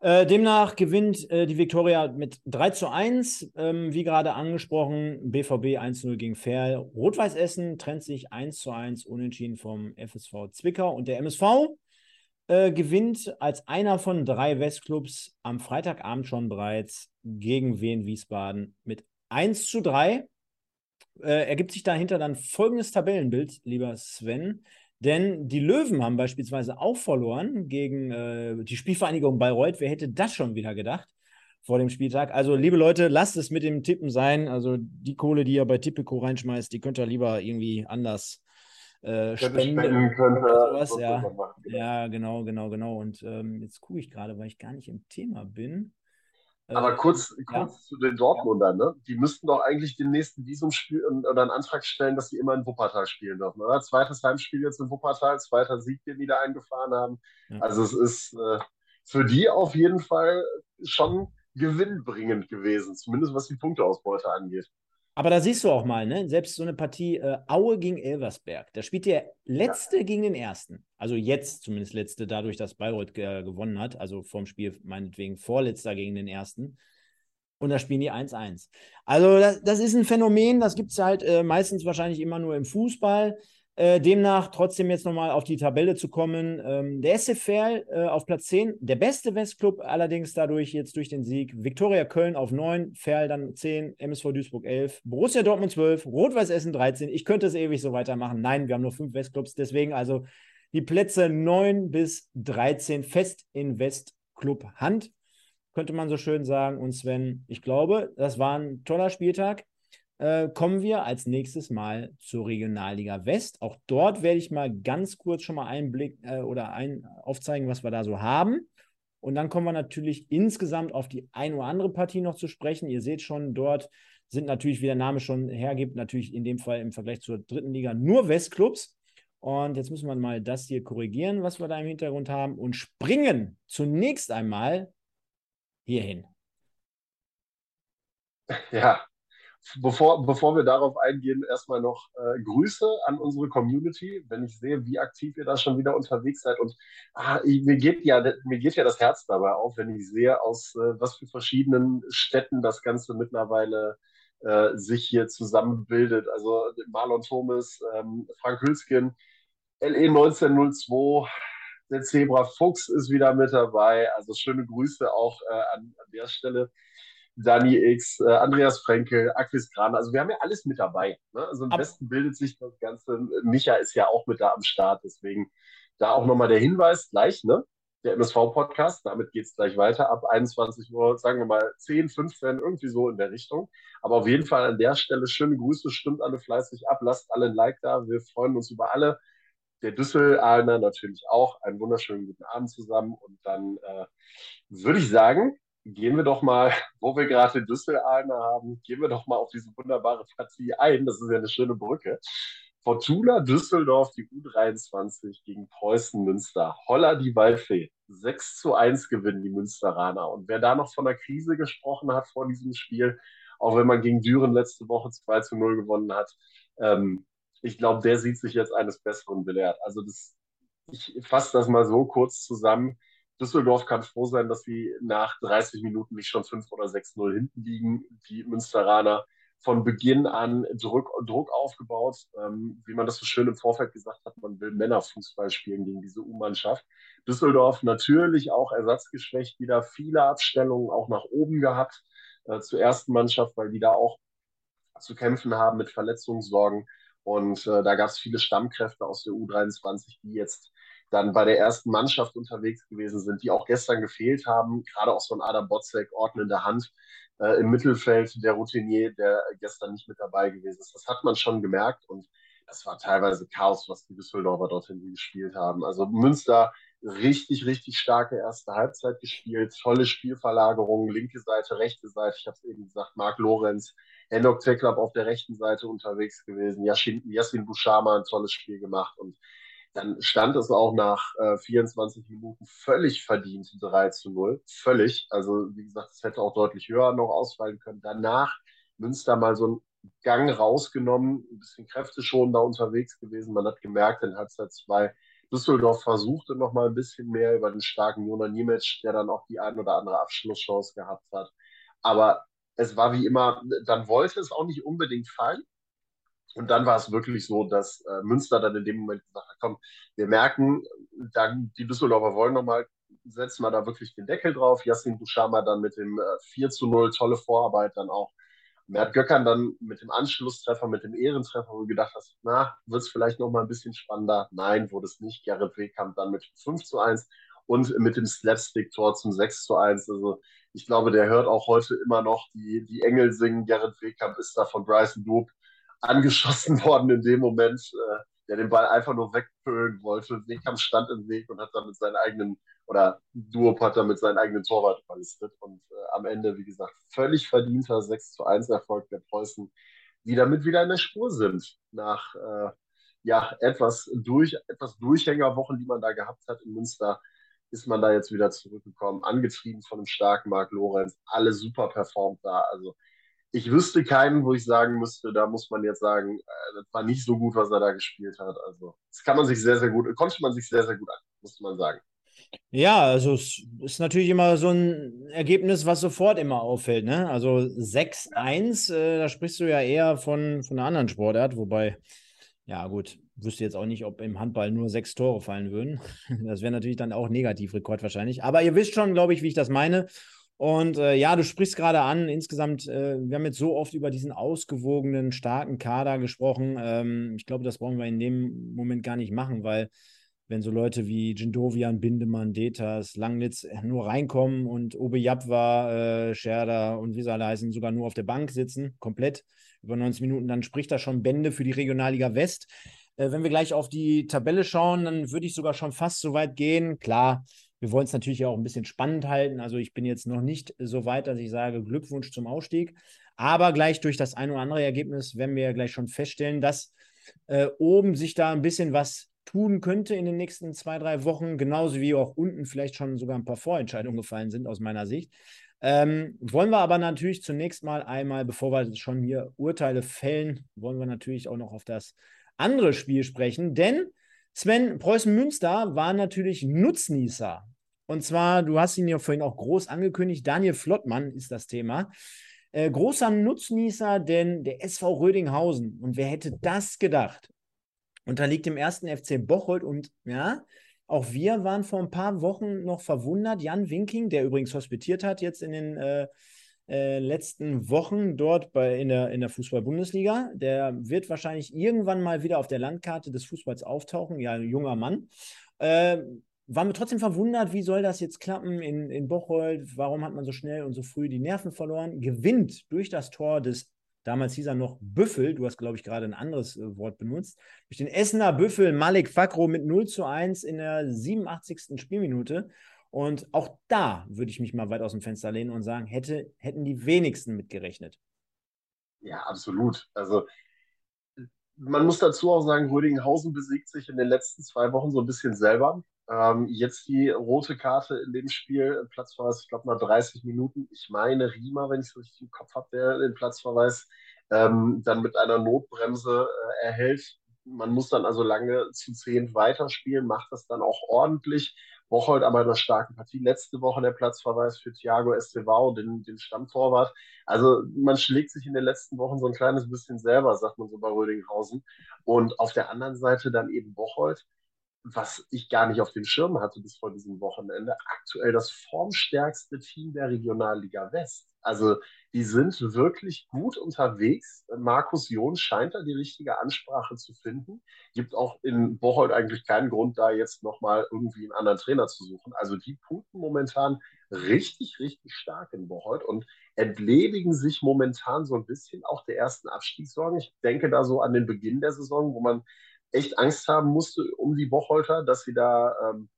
Äh, demnach gewinnt äh, die Viktoria mit 3 zu 1. Ähm, wie gerade angesprochen, BVB 1-0 gegen Ferl. Rot-Weiß Essen trennt sich 1 zu 1 unentschieden vom FSV Zwickau. Und der MSV äh, gewinnt als einer von drei Westclubs am Freitagabend schon bereits gegen Wien Wiesbaden mit 1 zu 3. Äh, ergibt sich dahinter dann folgendes Tabellenbild, lieber Sven. Denn die Löwen haben beispielsweise auch verloren gegen äh, die Spielvereinigung Bayreuth. Wer hätte das schon wieder gedacht vor dem Spieltag? Also, liebe Leute, lasst es mit dem Tippen sein. Also, die Kohle, die ihr bei Tipico reinschmeißt, die könnt ihr lieber irgendwie anders äh, spenden. spenden könnte, sowas, ja. Genau. ja, genau, genau, genau. Und ähm, jetzt gucke ich gerade, weil ich gar nicht im Thema bin. Aber äh, kurz, kurz ja. zu den Dortmundern, ne? Die müssten doch eigentlich den nächsten Visumspiel oder einen Antrag stellen, dass sie immer in Wuppertal spielen dürfen, oder? Zweites Heimspiel jetzt in Wuppertal, zweiter Sieg, den die da eingefahren haben. Ja. Also es ist äh, für die auf jeden Fall schon gewinnbringend gewesen, zumindest was die Punkteausbeute angeht. Aber da siehst du auch mal, ne? selbst so eine Partie äh, Aue gegen Elversberg, da spielt der Letzte ja. gegen den Ersten. Also jetzt zumindest Letzte, dadurch, dass Bayreuth äh, gewonnen hat. Also vom Spiel meinetwegen Vorletzter gegen den Ersten. Und da spielen die 1-1. Also das, das, ist ein Phänomen, das gibt es halt äh, meistens wahrscheinlich immer nur im Fußball. Äh, demnach trotzdem jetzt nochmal auf die Tabelle zu kommen. Ähm, der SC Verl äh, auf Platz 10, der beste Westclub allerdings dadurch jetzt durch den Sieg. Viktoria Köln auf 9, Verl dann 10, MSV Duisburg 11, Borussia Dortmund 12, Rot-Weiß Essen 13. Ich könnte es ewig so weitermachen. Nein, wir haben nur fünf Westclubs, deswegen also die Plätze 9 bis 13 fest in Westclub Hand, könnte man so schön sagen. Und Sven, ich glaube, das war ein toller Spieltag äh, kommen wir als nächstes mal zur Regionalliga West. Auch dort werde ich mal ganz kurz schon mal einen Blick äh, oder ein, aufzeigen, was wir da so haben. Und dann kommen wir natürlich insgesamt auf die ein oder andere Partie noch zu sprechen. Ihr seht schon, dort sind natürlich, wie der Name schon hergibt, natürlich in dem Fall im Vergleich zur dritten Liga nur Westclubs. Und jetzt müssen wir mal das hier korrigieren, was wir da im Hintergrund haben, und springen zunächst einmal hierhin. Ja, Bevor, bevor wir darauf eingehen, erstmal noch äh, Grüße an unsere Community, wenn ich sehe, wie aktiv ihr da schon wieder unterwegs seid. Und ah, ich, mir, geht ja, mir geht ja das Herz dabei auf, wenn ich sehe, aus äh, was für verschiedenen Städten das Ganze mittlerweile äh, sich hier zusammenbildet. Also Marlon Thomas, ähm, Frank Hülsken, LE 1902, der Zebra Fuchs ist wieder mit dabei. Also schöne Grüße auch äh, an, an der Stelle. Dani X, äh, Andreas Frenkel, Aquis Gran. Also wir haben ja alles mit dabei. Ne? Also am Ab besten bildet sich das Ganze. Micha ist ja auch mit da am Start. Deswegen da auch nochmal der Hinweis gleich, ne? Der MSV-Podcast, damit geht es gleich weiter ab 21 Uhr, sagen wir mal 10, 15, irgendwie so in der Richtung. Aber auf jeden Fall an der Stelle schöne Grüße, stimmt alle fleißig ab, lasst alle ein Like da. Wir freuen uns über alle. Der Düssel-Alner natürlich auch. Einen wunderschönen guten Abend zusammen. Und dann äh, würde ich sagen, gehen wir doch mal, wo wir gerade Düsseldorf haben, gehen wir doch mal auf diese wunderbare Partie ein. Das ist ja eine schöne Brücke. Fortuna Düsseldorf, die U23 gegen Preußen Münster. Holla die Waldfee. 6 zu 1 gewinnen die Münsteraner. Und wer da noch von der Krise gesprochen hat vor diesem Spiel, auch wenn man gegen Düren letzte Woche 2 zu 0 gewonnen hat, ähm, ich glaube, der sieht sich jetzt eines Besseren belehrt. Also das, ich fasse das mal so kurz zusammen. Düsseldorf kann froh sein, dass sie nach 30 Minuten nicht schon 5 oder 6-0 hinten liegen. Die Münsteraner von Beginn an Druck, Druck aufgebaut. Ähm, wie man das so schön im Vorfeld gesagt hat, man will Männerfußball spielen gegen diese U-Mannschaft. Düsseldorf natürlich auch ersatzgeschwächt, wieder viele Abstellungen auch nach oben gehabt äh, zur ersten Mannschaft, weil die da auch zu kämpfen haben mit Verletzungssorgen. Und äh, da gab es viele Stammkräfte aus der U23, die jetzt dann bei der ersten Mannschaft unterwegs gewesen sind, die auch gestern gefehlt haben, gerade auch so ein Adam Botzek, ordnende Hand äh, im Mittelfeld, der Routinier, der gestern nicht mit dabei gewesen ist. Das hat man schon gemerkt und das war teilweise Chaos, was die Düsseldorfer dorthin gespielt haben. Also Münster richtig, richtig starke erste Halbzeit gespielt, tolle Spielverlagerungen, linke Seite, rechte Seite. Ich habe es eben gesagt, Marc Lorenz, Henok Teklab auf der rechten Seite unterwegs gewesen, Yassin, Yassin Bushama ein tolles Spiel gemacht und dann stand es auch nach äh, 24 Minuten völlig verdient 3 zu 0. Völlig. Also, wie gesagt, es hätte auch deutlich höher noch ausfallen können. Danach Münster mal so ein Gang rausgenommen, ein bisschen Kräfte schon da unterwegs gewesen. Man hat gemerkt, in Halbzeit 2 Düsseldorf versuchte noch mal ein bisschen mehr über den starken Jona Niemic, der dann auch die ein oder andere Abschlusschance gehabt hat. Aber es war wie immer, dann wollte es auch nicht unbedingt fallen. Und dann war es wirklich so, dass äh, Münster dann in dem Moment gesagt hat, komm, wir merken, dann, die Düsseldorfer wollen nochmal, setzen wir da wirklich den Deckel drauf. Yassin Bushama dann mit dem äh, 4 zu 0, tolle Vorarbeit dann auch Mert Göckern dann mit dem Anschlusstreffer, mit dem Ehrentreffer, wo du gedacht hast, na, wird es vielleicht noch mal ein bisschen spannender. Nein, wurde es nicht. Gerrit Wehkamp dann mit 5 zu 1 und mit dem Slapstick-Tor zum 6 zu 1. Also ich glaube, der hört auch heute immer noch die, die Engel singen. Gerrit Wehkamp ist da von Bryson Doop angeschossen worden in dem Moment, äh, der den Ball einfach nur wegpölen wollte. Wehkamp stand im Weg und hat dann mit seinen eigenen oder Duop hat er mit seinen eigenen Torwart überlistet. Und äh, am Ende, wie gesagt, völlig verdienter 6 zu 1 Erfolg der Preußen, die damit wieder in der Spur sind. Nach äh, ja, etwas, durch, etwas Durchhängerwochen, die man da gehabt hat in Münster, ist man da jetzt wieder zurückgekommen, angetrieben von einem starken Marc Lorenz, alle super performt da. Also ich wüsste keinen, wo ich sagen müsste, da muss man jetzt sagen, äh, das war nicht so gut, was er da gespielt hat. Also das kann man sich sehr, sehr gut, konnte man sich sehr, sehr gut an, muss man sagen. Ja, also es ist natürlich immer so ein Ergebnis, was sofort immer auffällt. Ne? Also 6-1, äh, da sprichst du ja eher von, von einer anderen Sportart, wobei, ja gut, wüsste jetzt auch nicht, ob im Handball nur sechs Tore fallen würden. Das wäre natürlich dann auch Negativrekord wahrscheinlich. Aber ihr wisst schon, glaube ich, wie ich das meine. Und äh, ja, du sprichst gerade an, insgesamt, äh, wir haben jetzt so oft über diesen ausgewogenen, starken Kader gesprochen. Ähm, ich glaube, das brauchen wir in dem Moment gar nicht machen, weil wenn so Leute wie Jindovian, Bindemann, Detas, Langnitz nur reinkommen und Obe Jabwa, äh, Scherder und wie sie alle heißen, sogar nur auf der Bank sitzen, komplett über 90 Minuten, dann spricht das schon Bände für die Regionalliga West. Äh, wenn wir gleich auf die Tabelle schauen, dann würde ich sogar schon fast so weit gehen. Klar, wir wollen es natürlich auch ein bisschen spannend halten. Also ich bin jetzt noch nicht so weit, dass ich sage Glückwunsch zum Ausstieg. Aber gleich durch das ein oder andere Ergebnis werden wir ja gleich schon feststellen, dass äh, oben sich da ein bisschen was tun könnte in den nächsten zwei, drei Wochen, genauso wie auch unten vielleicht schon sogar ein paar Vorentscheidungen gefallen sind aus meiner Sicht. Ähm, wollen wir aber natürlich zunächst mal einmal, bevor wir schon hier Urteile fällen, wollen wir natürlich auch noch auf das andere Spiel sprechen, denn Sven, Preußen-Münster war natürlich Nutznießer. Und zwar, du hast ihn ja vorhin auch groß angekündigt, Daniel Flottmann ist das Thema. Äh, großer Nutznießer, denn der SV Rödinghausen, und wer hätte das gedacht, unterliegt dem ersten FC Bocholt und ja, auch wir waren vor ein paar Wochen noch verwundert. Jan Winking, der übrigens hospitiert hat jetzt in den äh, äh, letzten Wochen dort bei, in der, in der Fußball-Bundesliga, der wird wahrscheinlich irgendwann mal wieder auf der Landkarte des Fußballs auftauchen. Ja, ein junger Mann. Äh, waren wir trotzdem verwundert, wie soll das jetzt klappen in, in Bocholt? Warum hat man so schnell und so früh die Nerven verloren? Gewinnt durch das Tor des Damals hieß er noch Büffel. Du hast, glaube ich, gerade ein anderes äh, Wort benutzt. Durch den Essener Büffel Malik Fakro mit 0 zu 1 in der 87. Spielminute. Und auch da würde ich mich mal weit aus dem Fenster lehnen und sagen, hätte, hätten die wenigsten mitgerechnet. Ja, absolut. Also man muss dazu auch sagen, Rödinghausen besiegt sich in den letzten zwei Wochen so ein bisschen selber. Ähm, jetzt die rote Karte in dem Spiel, Platzverweis, ich glaube nach 30 Minuten. Ich meine, Riemer, wenn ich es richtig im Kopf habe, der den Platzverweis ähm, dann mit einer Notbremse äh, erhält. Man muss dann also lange zu zehn weiterspielen, macht das dann auch ordentlich. Bocholt aber in einer starken Partie. Letzte Woche der Platzverweis für Thiago Estevao, den, den Stammtorwart. Also man schlägt sich in den letzten Wochen so ein kleines bisschen selber, sagt man so bei Rödinghausen. Und auf der anderen Seite dann eben Bocholt, was ich gar nicht auf dem Schirm hatte bis vor diesem Wochenende, aktuell das formstärkste Team der Regionalliga West. Also die sind wirklich gut unterwegs. Markus John scheint da die richtige Ansprache zu finden. Gibt auch in Bocholt eigentlich keinen Grund, da jetzt nochmal irgendwie einen anderen Trainer zu suchen. Also die punkten momentan richtig, richtig stark in Bocholt und entledigen sich momentan so ein bisschen auch der ersten Abstiegssorgen. Ich denke da so an den Beginn der Saison, wo man echt Angst haben musste um die Bocholter, dass sie da, ähm,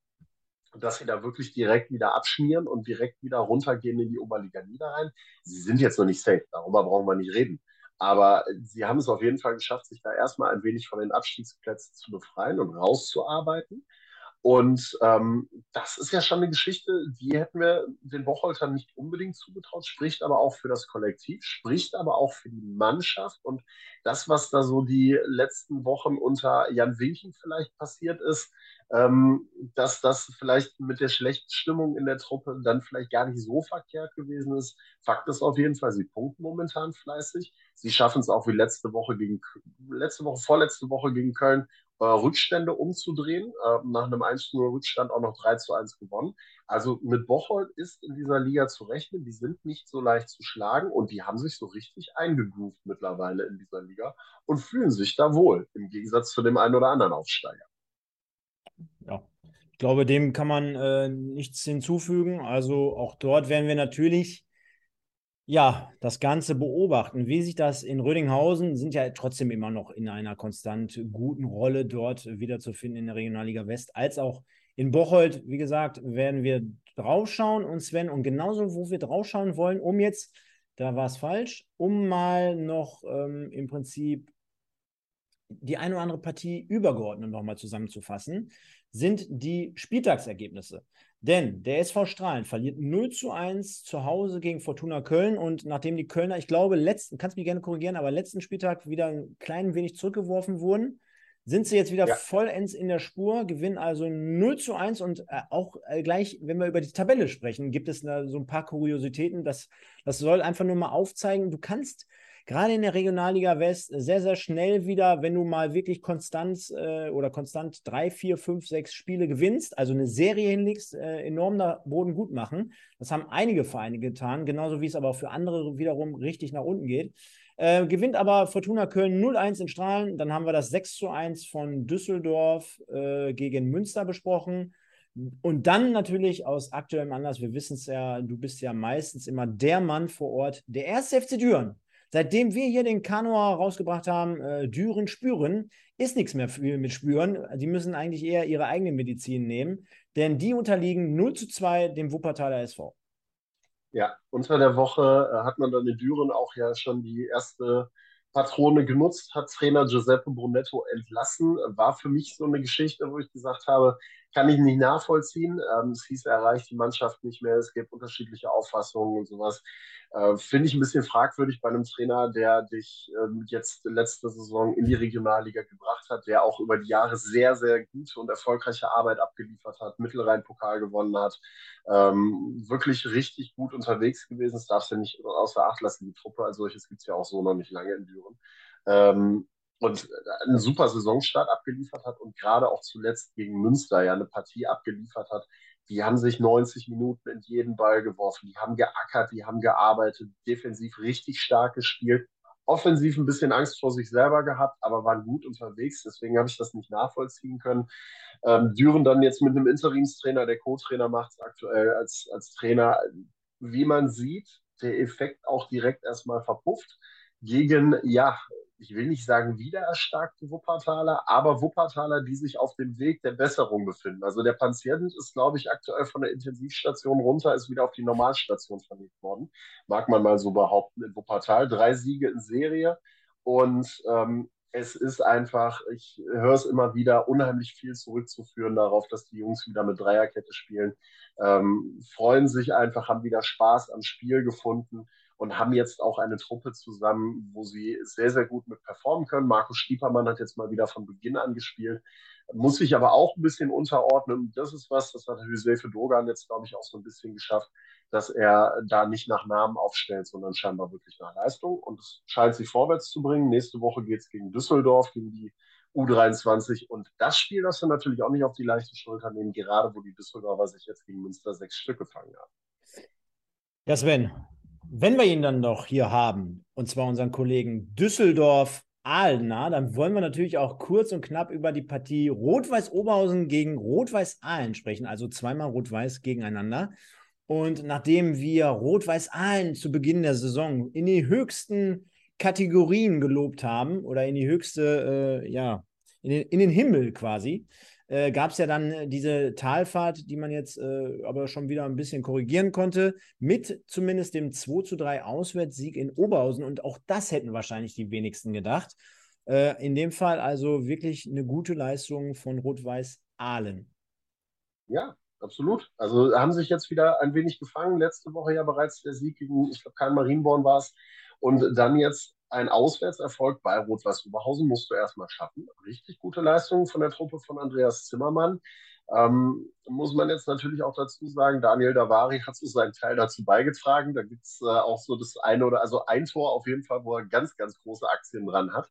dass sie da wirklich direkt wieder abschmieren und direkt wieder runtergehen in die Oberliga Niederrhein. Sie sind jetzt noch nicht safe, darüber brauchen wir nicht reden. Aber sie haben es auf jeden Fall geschafft, sich da erstmal ein wenig von den Abstiegsplätzen zu befreien und rauszuarbeiten. Und ähm, das ist ja schon eine Geschichte, die hätten wir den Bocholtern nicht unbedingt zugetraut, spricht aber auch für das Kollektiv, spricht aber auch für die Mannschaft. Und das, was da so die letzten Wochen unter Jan Winking vielleicht passiert ist, ähm, dass das vielleicht mit der schlechten Stimmung in der Truppe dann vielleicht gar nicht so verkehrt gewesen ist. Fakt ist auf jeden Fall, sie punkten momentan fleißig. Sie schaffen es auch wie letzte Woche gegen, letzte Woche, vorletzte Woche gegen Köln äh, Rückstände umzudrehen. Äh, nach einem 1-0-Rückstand auch noch 3 zu 1 gewonnen. Also mit Bocholt ist in dieser Liga zu rechnen. Die sind nicht so leicht zu schlagen und die haben sich so richtig eingegroovt mittlerweile in dieser Liga und fühlen sich da wohl, im Gegensatz zu dem einen oder anderen Aufsteiger. Ja, ich glaube, dem kann man äh, nichts hinzufügen. Also auch dort werden wir natürlich ja, das Ganze beobachten. Wie sich das in Rödinghausen sind ja trotzdem immer noch in einer konstant guten Rolle dort wiederzufinden in der Regionalliga West, als auch in Bocholt, wie gesagt, werden wir draufschauen und Sven, und genauso, wo wir draufschauen wollen, um jetzt, da war es falsch, um mal noch ähm, im Prinzip die eine oder andere Partie übergeordnet nochmal zusammenzufassen, sind die Spieltagsergebnisse. Denn der SV Strahlen verliert 0 zu 1 zu Hause gegen Fortuna Köln und nachdem die Kölner, ich glaube, letzten, kannst mich gerne korrigieren, aber letzten Spieltag wieder ein klein wenig zurückgeworfen wurden, sind sie jetzt wieder ja. vollends in der Spur, gewinnen also 0 zu 1 und äh, auch äh, gleich, wenn wir über die Tabelle sprechen, gibt es da so ein paar Kuriositäten. Das, das soll einfach nur mal aufzeigen, du kannst gerade in der Regionalliga West sehr, sehr schnell wieder, wenn du mal wirklich konstant äh, oder konstant drei, vier, fünf, sechs Spiele gewinnst, also eine Serie hinlegst, äh, enorm da Boden gut machen. Das haben einige Vereine getan, genauso wie es aber auch für andere wiederum richtig nach unten geht. Äh, gewinnt aber Fortuna Köln 0-1 in Strahlen. Dann haben wir das 6-1 von Düsseldorf äh, gegen Münster besprochen. Und dann natürlich aus aktuellem Anlass, wir wissen es ja, du bist ja meistens immer der Mann vor Ort, der erste FC Düren Seitdem wir hier den Kanua rausgebracht haben, äh, Düren spüren, ist nichts mehr mit Spüren. Die müssen eigentlich eher ihre eigene Medizin nehmen, denn die unterliegen 0 zu 2 dem Wuppertaler SV. Ja, unter der Woche äh, hat man dann in Düren auch ja schon die erste Patrone genutzt, hat Trainer Giuseppe Brunetto entlassen. War für mich so eine Geschichte, wo ich gesagt habe, kann ich nicht nachvollziehen. Ähm, es hieß, er erreicht die Mannschaft nicht mehr, es gibt unterschiedliche Auffassungen und sowas. Äh, Finde ich ein bisschen fragwürdig bei einem Trainer, der dich ähm, jetzt letzte Saison in die Regionalliga gebracht hat, der auch über die Jahre sehr, sehr gute und erfolgreiche Arbeit abgeliefert hat, Mittelrhein-Pokal gewonnen hat, ähm, wirklich richtig gut unterwegs gewesen. Das darfst du nicht außer Acht lassen. Die Truppe als solches gibt es ja auch so noch nicht lange in Düren. Und einen super Saisonstart abgeliefert hat und gerade auch zuletzt gegen Münster ja eine Partie abgeliefert hat, die haben sich 90 Minuten in jeden Ball geworfen, die haben geackert, die haben gearbeitet, defensiv richtig stark gespielt, offensiv ein bisschen Angst vor sich selber gehabt, aber waren gut unterwegs, deswegen habe ich das nicht nachvollziehen können. Ähm, Düren dann jetzt mit einem Interimstrainer, der Co-Trainer macht es aktuell als, als Trainer, wie man sieht, der Effekt auch direkt erstmal verpufft gegen, ja, ich will nicht sagen wiedererstarkte Wuppertaler, aber Wuppertaler, die sich auf dem Weg der Besserung befinden. Also der Patient ist, glaube ich, aktuell von der Intensivstation runter, ist wieder auf die Normalstation verlegt worden. Mag man mal so behaupten in Wuppertal. Drei Siege in Serie. Und ähm, es ist einfach, ich höre es immer wieder, unheimlich viel zurückzuführen darauf, dass die Jungs wieder mit Dreierkette spielen. Ähm, freuen sich einfach, haben wieder Spaß am Spiel gefunden und haben jetzt auch eine Truppe zusammen, wo sie sehr, sehr gut mit performen können. Markus Stiepermann hat jetzt mal wieder von Beginn an gespielt, muss sich aber auch ein bisschen unterordnen. Das ist was, das hat Josefe Dogan jetzt, glaube ich, auch so ein bisschen geschafft, dass er da nicht nach Namen aufstellt, sondern scheinbar wirklich nach Leistung. Und es scheint sich vorwärts zu bringen. Nächste Woche geht es gegen Düsseldorf, gegen die U23. Und das Spiel das wir natürlich auch nicht auf die leichte Schulter nehmen, gerade wo die Düsseldorfer sich jetzt gegen Münster sechs Stück gefangen haben. Ja, Sven, wenn wir ihn dann noch hier haben, und zwar unseren Kollegen Düsseldorf Ahlner, dann wollen wir natürlich auch kurz und knapp über die Partie Rot-Weiß Oberhausen gegen Rot-Weiß Aalen sprechen, also zweimal Rot-Weiß gegeneinander. Und nachdem wir Rot-Weiß Aalen zu Beginn der Saison in die höchsten Kategorien gelobt haben oder in die höchste, äh, ja, in den, in den Himmel quasi, äh, gab es ja dann diese Talfahrt, die man jetzt äh, aber schon wieder ein bisschen korrigieren konnte, mit zumindest dem 2 zu 3 Auswärtssieg in Oberhausen. Und auch das hätten wahrscheinlich die wenigsten gedacht. Äh, in dem Fall also wirklich eine gute Leistung von Rot-Weiß Aalen. Ja, absolut. Also haben sich jetzt wieder ein wenig gefangen. Letzte Woche ja bereits der Sieg gegen, ich glaube, Karl Marienborn war es. Und dann jetzt ein Auswärtserfolg bei Rot-Weiß Oberhausen musst du erstmal schaffen. Richtig gute Leistung von der Truppe von Andreas Zimmermann. Ähm, muss man jetzt natürlich auch dazu sagen, Daniel Davari hat so seinen Teil dazu beigetragen. Da gibt es äh, auch so das eine oder also ein Tor auf jeden Fall, wo er ganz, ganz große Aktien dran hat.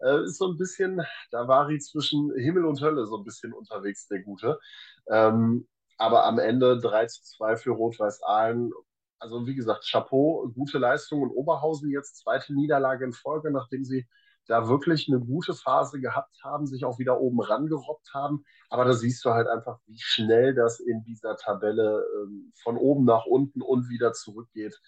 Äh, ist so ein bisschen Davari zwischen Himmel und Hölle so ein bisschen unterwegs, der Gute. Ähm, aber am Ende 3 zu 2 für Rot-Weiß Aalen also wie gesagt, Chapeau, gute Leistung und Oberhausen jetzt zweite Niederlage in Folge, nachdem sie da wirklich eine gute Phase gehabt haben, sich auch wieder oben rangerobbt haben. Aber da siehst du halt einfach, wie schnell das in dieser Tabelle ähm, von oben nach unten und wieder zurückgeht.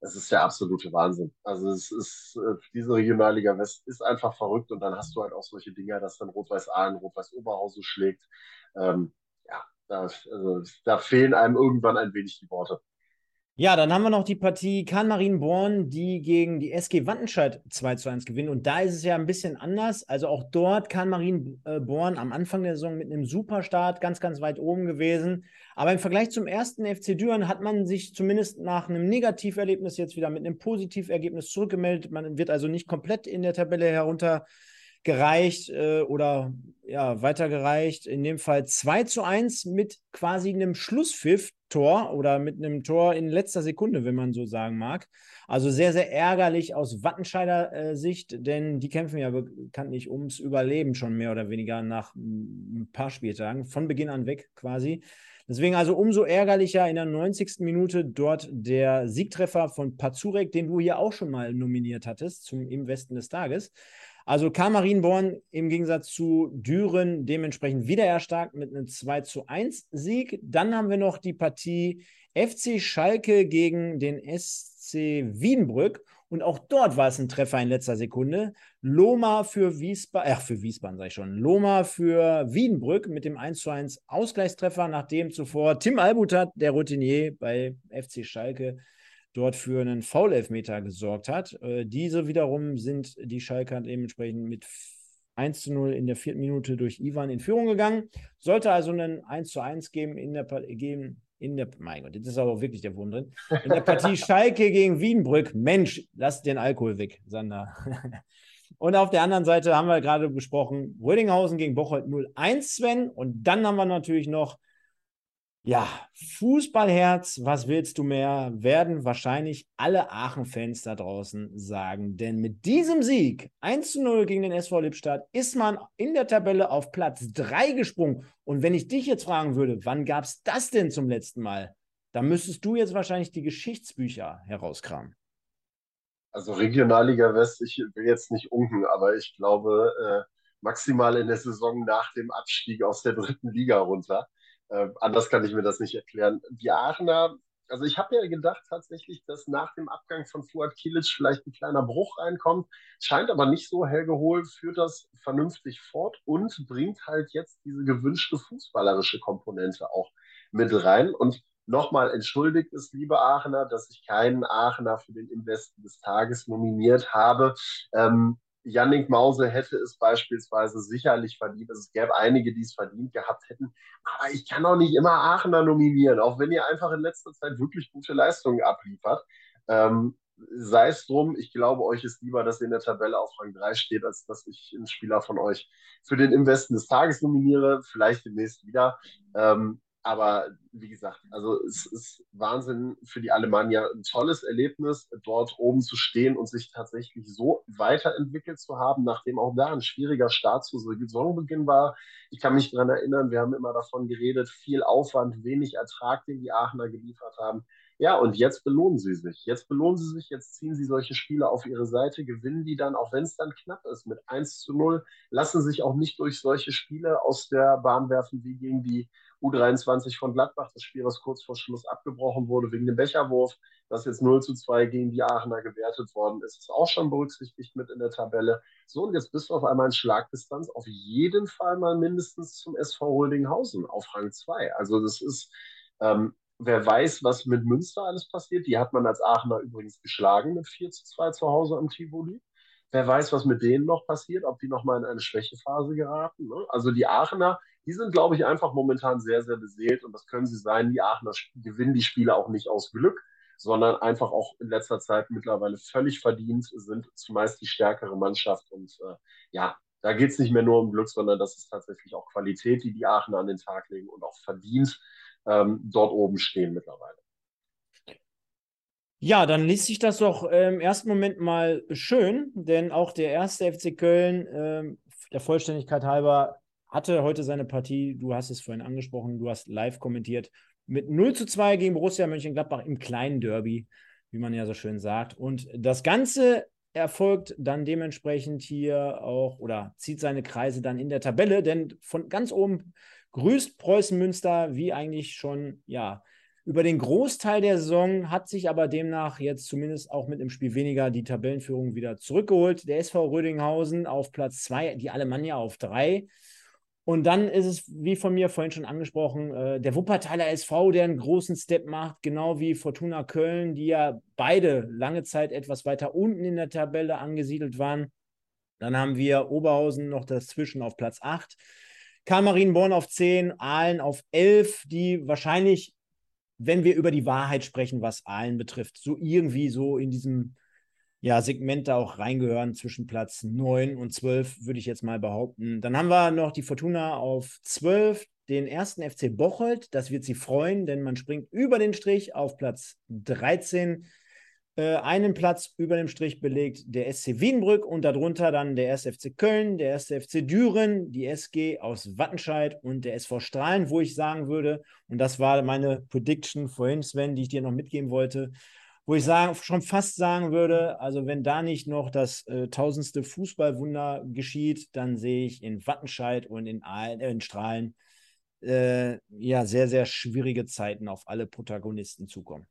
Das ist der absolute Wahnsinn. Also es ist, äh, diese Regionalliga West ist einfach verrückt und dann hast du halt auch solche Dinger, dass dann Rot-Weiß Aalen, Rot-Weiß Oberhausen schlägt. Ähm, ja, da, also, da fehlen einem irgendwann ein wenig die Worte. Ja, dann haben wir noch die Partie Kahn Marienborn, die gegen die SG Wattenscheid 2 zu 1 gewinnen. Und da ist es ja ein bisschen anders. Also auch dort Kahn Marienborn am Anfang der Saison mit einem Superstart ganz, ganz weit oben gewesen. Aber im Vergleich zum ersten FC Düren hat man sich zumindest nach einem Negativerlebnis jetzt wieder mit einem Positivergebnis zurückgemeldet. Man wird also nicht komplett in der Tabelle herunter gereicht äh, oder ja, weitergereicht. In dem Fall 2 zu 1 mit quasi einem Schlusspfiff Tor oder mit einem Tor in letzter Sekunde, wenn man so sagen mag. Also sehr, sehr ärgerlich aus Wattenscheider äh, Sicht, denn die kämpfen ja bekanntlich ums Überleben schon mehr oder weniger nach ein paar Spieltagen, von Beginn an weg quasi. Deswegen also umso ärgerlicher in der 90. Minute dort der Siegtreffer von Pazurek, den du hier auch schon mal nominiert hattest zum Im Westen des Tages. Also kam Marienborn im Gegensatz zu Düren dementsprechend wieder erstarkt mit einem 2 zu 1 Sieg. Dann haben wir noch die Partie FC Schalke gegen den SC Wiedenbrück. Und auch dort war es ein Treffer in letzter Sekunde. Loma für Wiesbaden, ach, für Wiesbaden sage ich schon. Loma für Wiedenbrück mit dem 1 zu 1 Ausgleichstreffer, nachdem zuvor Tim Albutat, der Routinier bei FC Schalke, dort für einen Foul-Elfmeter gesorgt hat. Äh, diese wiederum sind die Schalker dementsprechend mit 1 zu 0 in der vierten Minute durch Ivan in Führung gegangen. Sollte also einen 1 zu 1 geben in der, geben in der, mein Gott, jetzt ist aber auch wirklich der Wurm drin. In der Partie Schalke gegen Wiedenbrück. Mensch, lass den Alkohol weg, Sander. Und auf der anderen Seite haben wir gerade besprochen, Rödinghausen gegen Bocholt 0-1, Sven. Und dann haben wir natürlich noch ja, Fußballherz, was willst du mehr? Werden wahrscheinlich alle Aachen-Fans da draußen sagen. Denn mit diesem Sieg 1 zu 0 gegen den SV Lippstadt ist man in der Tabelle auf Platz 3 gesprungen. Und wenn ich dich jetzt fragen würde, wann gab es das denn zum letzten Mal? Dann müsstest du jetzt wahrscheinlich die Geschichtsbücher herauskramen. Also Regionalliga West, ich will jetzt nicht unken, aber ich glaube äh, maximal in der Saison nach dem Abstieg aus der dritten Liga runter. Äh, anders kann ich mir das nicht erklären. Die Aachener, also ich habe ja gedacht tatsächlich, dass nach dem Abgang von Fuad Kilic vielleicht ein kleiner Bruch reinkommt. Scheint aber nicht so. Helge Hohl führt das vernünftig fort und bringt halt jetzt diese gewünschte fußballerische Komponente auch mit rein. Und nochmal entschuldigt es, liebe Aachener, dass ich keinen Aachener für den Investen des Tages nominiert habe. Ähm, Yannick Mause hätte es beispielsweise sicherlich verdient. Es gäbe einige, die es verdient gehabt hätten. Aber ich kann auch nicht immer Aachener nominieren, auch wenn ihr einfach in letzter Zeit wirklich gute Leistungen abliefert. Ähm, sei es drum, ich glaube, euch ist lieber, dass ihr in der Tabelle auf Rang 3 steht, als dass ich einen Spieler von euch für den Investen des Tages nominiere. Vielleicht demnächst wieder. Ähm, aber wie gesagt, also es ist Wahnsinn für die Alemannia. Ein tolles Erlebnis, dort oben zu stehen und sich tatsächlich so weiterentwickelt zu haben, nachdem auch da ein schwieriger Start zu Saisonbeginn war. Ich kann mich daran erinnern, wir haben immer davon geredet, viel Aufwand, wenig Ertrag, den die Aachener geliefert haben. Ja, und jetzt belohnen sie sich. Jetzt belohnen sie sich, jetzt ziehen sie solche Spiele auf ihre Seite, gewinnen die dann, auch wenn es dann knapp ist, mit 1 zu 0, lassen sich auch nicht durch solche Spiele aus der Bahn werfen wie gegen die U23 von Gladbach, das Spiel, was kurz vor Schluss abgebrochen wurde wegen dem Becherwurf, das jetzt 0 zu 2 gegen die Aachener gewertet worden ist, ist auch schon berücksichtigt mit in der Tabelle. So, und jetzt bist du auf einmal in Schlagdistanz, auf jeden Fall mal mindestens zum SV Rödinghausen auf Rang 2. Also das ist, ähm, wer weiß, was mit Münster alles passiert. Die hat man als Aachener übrigens geschlagen mit 4 zu 2 zu Hause am Tivoli. Wer weiß, was mit denen noch passiert, ob die nochmal in eine Schwächephase geraten. Ne? Also die Aachener, die sind, glaube ich, einfach momentan sehr, sehr beseelt und das können sie sein. Die Aachener gewinnen die Spiele auch nicht aus Glück, sondern einfach auch in letzter Zeit mittlerweile völlig verdient, sind zumeist die stärkere Mannschaft und äh, ja, da geht es nicht mehr nur um Glück, sondern das ist tatsächlich auch Qualität, die die Aachener an den Tag legen und auch verdient ähm, dort oben stehen mittlerweile. Ja, dann liest sich das doch im ersten Moment mal schön, denn auch der erste FC Köln, äh, der Vollständigkeit halber, hatte heute seine Partie, du hast es vorhin angesprochen, du hast live kommentiert, mit 0 zu 2 gegen Borussia Mönchengladbach im kleinen Derby, wie man ja so schön sagt. Und das Ganze erfolgt dann dementsprechend hier auch oder zieht seine Kreise dann in der Tabelle, denn von ganz oben grüßt Preußen Münster, wie eigentlich schon, ja, über den Großteil der Saison hat sich aber demnach jetzt zumindest auch mit einem Spiel weniger die Tabellenführung wieder zurückgeholt. Der SV Rödinghausen auf Platz 2, die Alemannia auf 3. Und dann ist es, wie von mir vorhin schon angesprochen, äh, der Wuppertaler SV, der einen großen Step macht, genau wie Fortuna Köln, die ja beide lange Zeit etwas weiter unten in der Tabelle angesiedelt waren. Dann haben wir Oberhausen noch dazwischen auf Platz 8. Karl Marienborn auf 10, Aalen auf 11, die wahrscheinlich, wenn wir über die Wahrheit sprechen, was Aalen betrifft, so irgendwie so in diesem ja, Segment da auch reingehören zwischen Platz 9 und 12, würde ich jetzt mal behaupten. Dann haben wir noch die Fortuna auf 12, den ersten FC Bocholt. Das wird sie freuen, denn man springt über den Strich auf Platz 13 äh, einen Platz über dem Strich belegt der SC Wienbrück und darunter dann der 1. FC Köln, der 1. FC Düren, die SG aus Wattenscheid und der SV Strahlen, wo ich sagen würde, und das war meine Prediction vorhin, Sven, die ich dir noch mitgeben wollte, wo ich sagen, schon fast sagen würde, also wenn da nicht noch das äh, tausendste Fußballwunder geschieht, dann sehe ich in Wattenscheid und in, äh, in Strahlen äh, ja sehr, sehr schwierige Zeiten auf alle Protagonisten zukommen.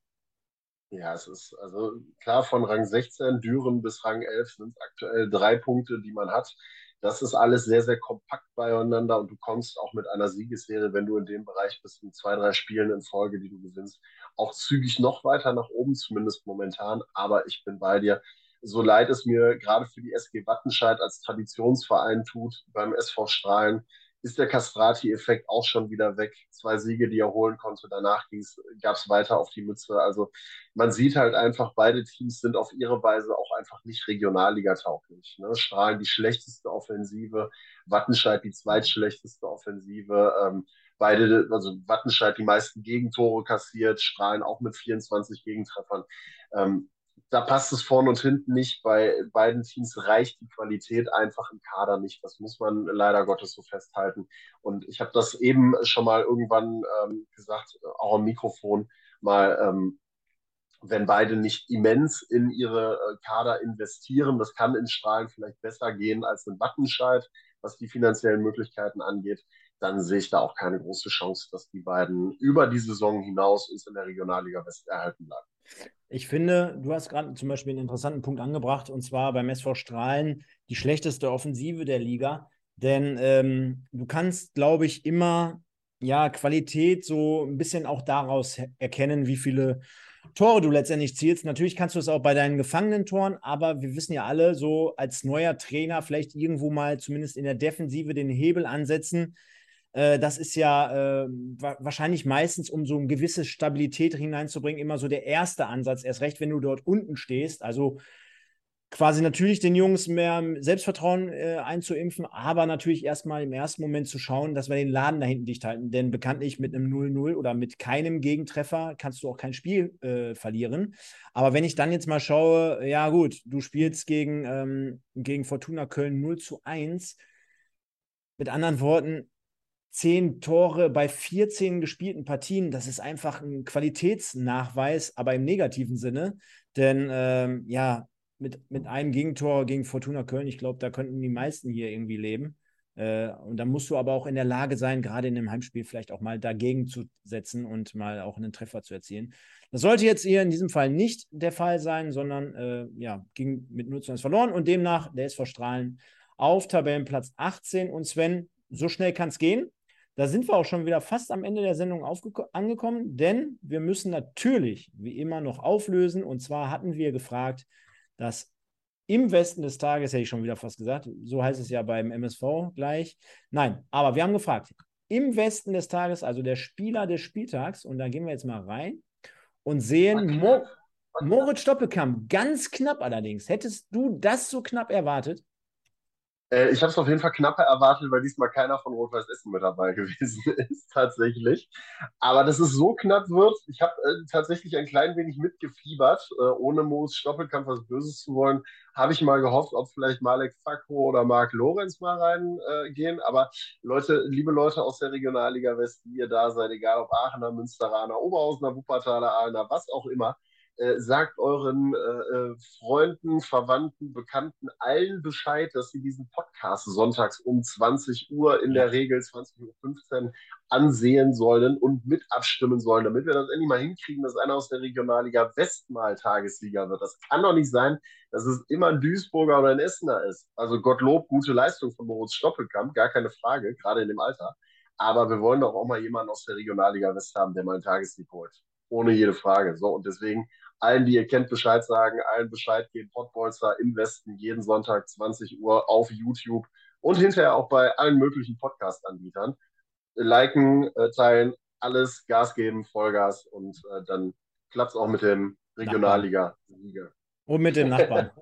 Ja, es ist also klar von Rang 16, Düren bis Rang 11 sind es aktuell drei Punkte, die man hat. Das ist alles sehr, sehr kompakt beieinander und du kommst auch mit einer Siegesserie, wenn du in dem Bereich bist, in zwei, drei Spielen in Folge, die du gewinnst, auch zügig noch weiter nach oben, zumindest momentan. Aber ich bin bei dir. So leid es mir gerade für die SG Wattenscheid als Traditionsverein tut, beim SV Strahlen, ist der Castrati-Effekt auch schon wieder weg. Zwei Siege, die er holen konnte. Danach gab es weiter auf die Mütze. Also man sieht halt einfach, beide Teams sind auf ihre Weise auch einfach nicht Regionalliga-tauglich. Ne? Strahlen die schlechteste Offensive, Wattenscheid die zweitschlechteste Offensive. Ähm, beide, also Wattenscheid die meisten Gegentore kassiert, Strahlen auch mit 24 Gegentreffern. Ähm, da passt es vorne und hinten nicht. Bei beiden Teams reicht die Qualität einfach im Kader nicht. Das muss man leider Gottes so festhalten. Und ich habe das eben schon mal irgendwann ähm, gesagt, auch am Mikrofon mal. Ähm, wenn beide nicht immens in ihre äh, Kader investieren, das kann in Strahlen vielleicht besser gehen als in Wattenscheid, was die finanziellen Möglichkeiten angeht, dann sehe ich da auch keine große Chance, dass die beiden über die Saison hinaus uns in der Regionalliga West erhalten bleiben. Ich finde, du hast gerade zum Beispiel einen interessanten Punkt angebracht, und zwar beim SV Strahlen die schlechteste Offensive der Liga. Denn ähm, du kannst, glaube ich, immer ja, Qualität so ein bisschen auch daraus erkennen, wie viele Tore du letztendlich zielst. Natürlich kannst du es auch bei deinen gefangenen Toren, aber wir wissen ja alle, so als neuer Trainer vielleicht irgendwo mal zumindest in der Defensive den Hebel ansetzen, äh, das ist ja äh, wahrscheinlich meistens, um so eine gewisse Stabilität hineinzubringen, immer so der erste Ansatz. Erst recht, wenn du dort unten stehst. Also quasi natürlich den Jungs mehr Selbstvertrauen äh, einzuimpfen, aber natürlich erstmal im ersten Moment zu schauen, dass wir den Laden da hinten dicht halten. Denn bekanntlich mit einem 0-0 oder mit keinem Gegentreffer kannst du auch kein Spiel äh, verlieren. Aber wenn ich dann jetzt mal schaue, ja gut, du spielst gegen, ähm, gegen Fortuna Köln 0 zu 1. Mit anderen Worten, zehn Tore bei 14 gespielten Partien. Das ist einfach ein Qualitätsnachweis, aber im negativen Sinne. Denn ähm, ja, mit, mit einem Gegentor gegen Fortuna Köln, ich glaube, da könnten die meisten hier irgendwie leben. Äh, und da musst du aber auch in der Lage sein, gerade in einem Heimspiel vielleicht auch mal dagegen zu setzen und mal auch einen Treffer zu erzielen. Das sollte jetzt hier in diesem Fall nicht der Fall sein, sondern äh, ja, ging mit 0 zu 1 verloren und demnach der SV Strahlen auf Tabellenplatz 18. Und Sven, so schnell kann es gehen. Da sind wir auch schon wieder fast am Ende der Sendung angekommen, denn wir müssen natürlich wie immer noch auflösen. Und zwar hatten wir gefragt, dass im Westen des Tages, hätte ich schon wieder fast gesagt, so heißt es ja beim MSV gleich. Nein, aber wir haben gefragt, im Westen des Tages, also der Spieler des Spieltags, und da gehen wir jetzt mal rein und sehen Mo Moritz Stoppelkamp, ganz knapp allerdings. Hättest du das so knapp erwartet? Äh, ich habe es auf jeden Fall knapper erwartet, weil diesmal keiner von Rot-Weiß Essen mit dabei gewesen ist, tatsächlich. Aber dass es so knapp wird, ich habe äh, tatsächlich ein klein wenig mitgefiebert, äh, ohne Moos Stoppelkampf was Böses zu wollen, habe ich mal gehofft, ob vielleicht Malek Fakro oder Marc Lorenz mal reingehen. Aber Leute, liebe Leute aus der Regionalliga West, die ihr da seid, egal ob Aachener, Münsteraner, Oberhausener, Wuppertaler, Aalner, was auch immer, äh, sagt euren äh, äh, Freunden, Verwandten, Bekannten allen Bescheid, dass sie diesen Podcast sonntags um 20 Uhr, in der Regel 20.15 Uhr, ansehen sollen und mit abstimmen sollen, damit wir das endlich mal hinkriegen, dass einer aus der Regionalliga West mal Tagesliga wird. Das kann doch nicht sein, dass es immer ein Duisburger oder ein Essener ist. Also Gottlob, gute Leistung von Moritz Stoppelkamp, gar keine Frage, gerade in dem Alter. Aber wir wollen doch auch mal jemanden aus der Regionalliga West haben, der mal ein Tagesliga holt. Ohne jede Frage. So, und deswegen allen, die ihr kennt, Bescheid sagen, allen Bescheid geben. Podbolster im Westen jeden Sonntag 20 Uhr auf YouTube und hinterher auch bei allen möglichen Podcast-Anbietern. Liken, äh, teilen, alles Gas geben, Vollgas und äh, dann klappt es auch mit dem Regionalliga-Sieger. Und mit dem Nachbarn.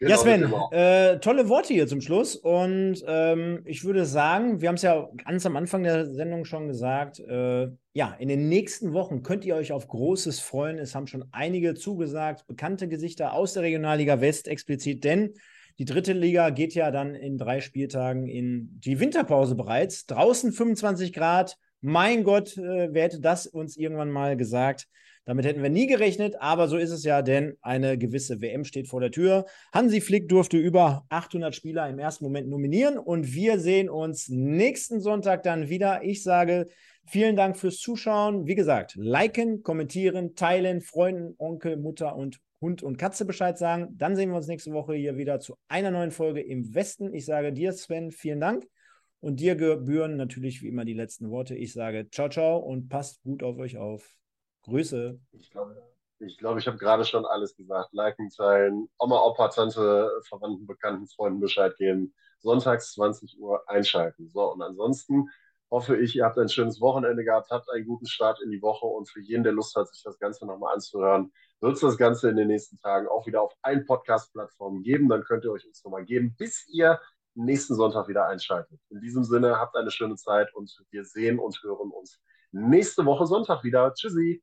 Genau, ja, Sven, äh, tolle Worte hier zum Schluss. Und ähm, ich würde sagen, wir haben es ja ganz am Anfang der Sendung schon gesagt, äh, ja, in den nächsten Wochen könnt ihr euch auf Großes freuen. Es haben schon einige zugesagt, bekannte Gesichter aus der Regionalliga West explizit, denn die dritte Liga geht ja dann in drei Spieltagen in die Winterpause bereits. Draußen 25 Grad. Mein Gott, äh, wer hätte das uns irgendwann mal gesagt? Damit hätten wir nie gerechnet, aber so ist es ja, denn eine gewisse WM steht vor der Tür. Hansi Flick durfte über 800 Spieler im ersten Moment nominieren und wir sehen uns nächsten Sonntag dann wieder. Ich sage vielen Dank fürs Zuschauen. Wie gesagt, liken, kommentieren, teilen, Freunden, Onkel, Mutter und Hund und Katze Bescheid sagen. Dann sehen wir uns nächste Woche hier wieder zu einer neuen Folge im Westen. Ich sage dir, Sven, vielen Dank. Und dir gebühren natürlich wie immer die letzten Worte. Ich sage ciao, ciao und passt gut auf euch auf. Grüße. Ich glaube, ich, glaub, ich habe gerade schon alles gesagt. Liken, teilen, Oma, Opa, Tante, Verwandten, Bekannten, Freunden Bescheid geben. Sonntags 20 Uhr einschalten. So, und ansonsten hoffe ich, ihr habt ein schönes Wochenende gehabt, habt einen guten Start in die Woche und für jeden, der Lust hat, sich das Ganze nochmal anzuhören, wird es das Ganze in den nächsten Tagen auch wieder auf allen Podcast-Plattformen geben. Dann könnt ihr euch uns nochmal geben, bis ihr nächsten Sonntag wieder einschaltet. In diesem Sinne, habt eine schöne Zeit und wir sehen und hören uns nächste Woche Sonntag wieder. Tschüssi.